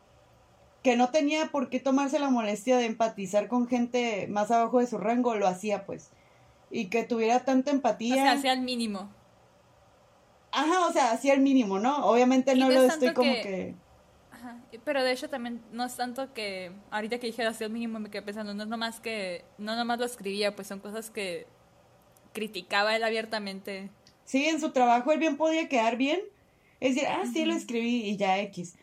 que no tenía por qué tomarse la molestia de empatizar con gente más abajo de su rango, lo hacía pues. Y que tuviera tanta empatía. O sea, hacía el mínimo. Ajá, o sea, hacía el mínimo, ¿no? Obviamente no, lo estoy como que... Ajá. Pero de hecho también no es tanto que ahorita que dije el mínimo me quedé pensando, no es nomás que, no nomás lo escribía, pues son cosas que criticaba él abiertamente. Sí, en su trabajo él bien podía quedar bien, es decir, ah, sí lo escribí y ya X.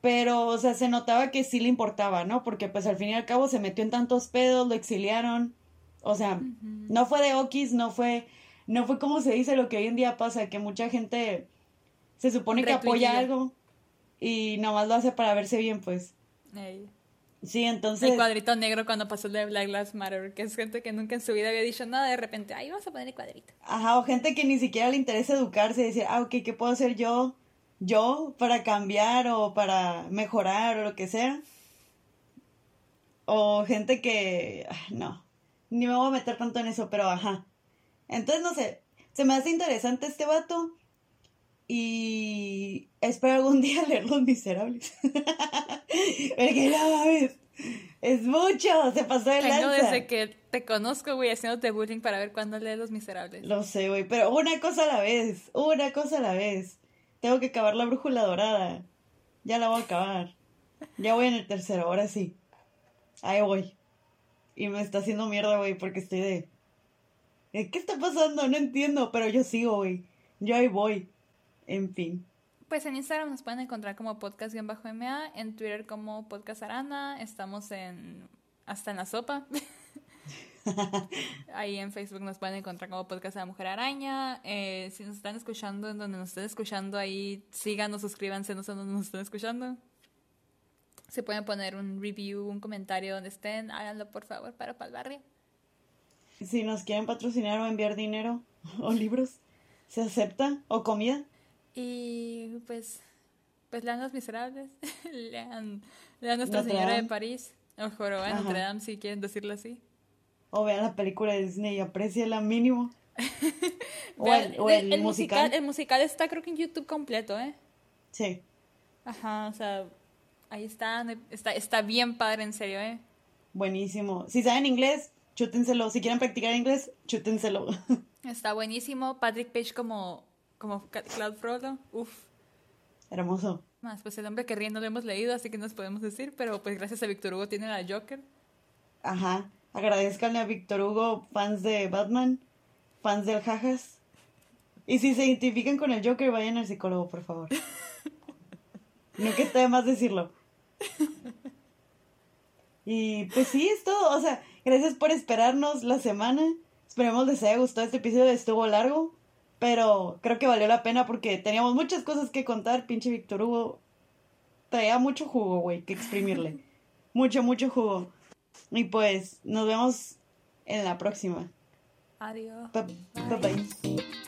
Pero, o sea, se notaba que sí le importaba, ¿no? Porque pues al fin y al cabo se metió en tantos pedos, lo exiliaron. O sea, no fue de Okis, no fue, no fue como se dice lo que hoy en día pasa, que mucha gente se supone que apoya algo y nomás lo hace para verse bien, pues. Sí, entonces. El cuadrito negro cuando pasó el de Black Lives Matter, que es gente que nunca en su vida había dicho nada, de repente, ahí vamos a poner el cuadrito. Ajá, o gente que ni siquiera le interesa educarse y decir, ah, ok, ¿qué puedo hacer yo? Yo para cambiar o para mejorar o lo que sea. O gente que. No, ni me voy a meter tanto en eso, pero ajá. Entonces, no sé, se me hace interesante este vato. Y espero algún día leer Los Miserables. Porque no mames. Es mucho, se pasó de Tengo desde que te conozco, güey, haciéndote bullying para ver cuándo lees Los Miserables. Lo sé, güey, pero una cosa a la vez, una cosa a la vez. Tengo que acabar la brújula dorada. Ya la voy a acabar. Ya voy en el tercero, ahora sí. Ahí voy. Y me está haciendo mierda, güey, porque estoy de... ¿Qué está pasando? No entiendo, pero yo sigo, güey. Yo ahí voy. En fin. Pues en Instagram nos pueden encontrar como podcast-ma, en Twitter como podcast arana, estamos en hasta en la sopa. Ahí en Facebook nos pueden encontrar como podcast de la mujer araña. Eh, si nos están escuchando en donde nos estén escuchando, ahí síganos, suscríbanse, no sé dónde nos estén escuchando. Se pueden poner un review, un comentario donde estén, háganlo por favor para para el barrio. Si nos quieren patrocinar o enviar dinero o libros, ¿se acepta? ¿O comida? Y pues, pues lean Los Miserables, lean, lean Nuestra Señora de París, o de Notre Dame, si quieren decirlo así. O vean la película de Disney y apreciala mínimo. o, el, o el, musical. El musical está creo que en YouTube completo, ¿eh? Sí. Ajá, o sea, ahí está, está, está bien padre, en serio, ¿eh? Buenísimo. Si saben inglés, chútenselo. Si quieren practicar inglés, chútenselo. Está buenísimo. Patrick Page como como Cloud Frodo, uff. Hermoso. Más, pues el hombre que ríe no lo hemos leído, así que no nos podemos decir, pero pues gracias a Víctor Hugo tiene la Joker. Ajá. Agradezcanle a Víctor Hugo, fans de Batman, fans del Jajas. Y si se identifican con el Joker, vayan al psicólogo, por favor. no que esté de más decirlo. Y pues sí, es todo. O sea, gracias por esperarnos la semana. Esperemos les haya gustado este episodio. Estuvo largo. Pero creo que valió la pena porque teníamos muchas cosas que contar. Pinche Víctor Hugo traía mucho jugo, güey, que exprimirle. mucho, mucho jugo. Y pues nos vemos en la próxima. Adiós. bye. bye.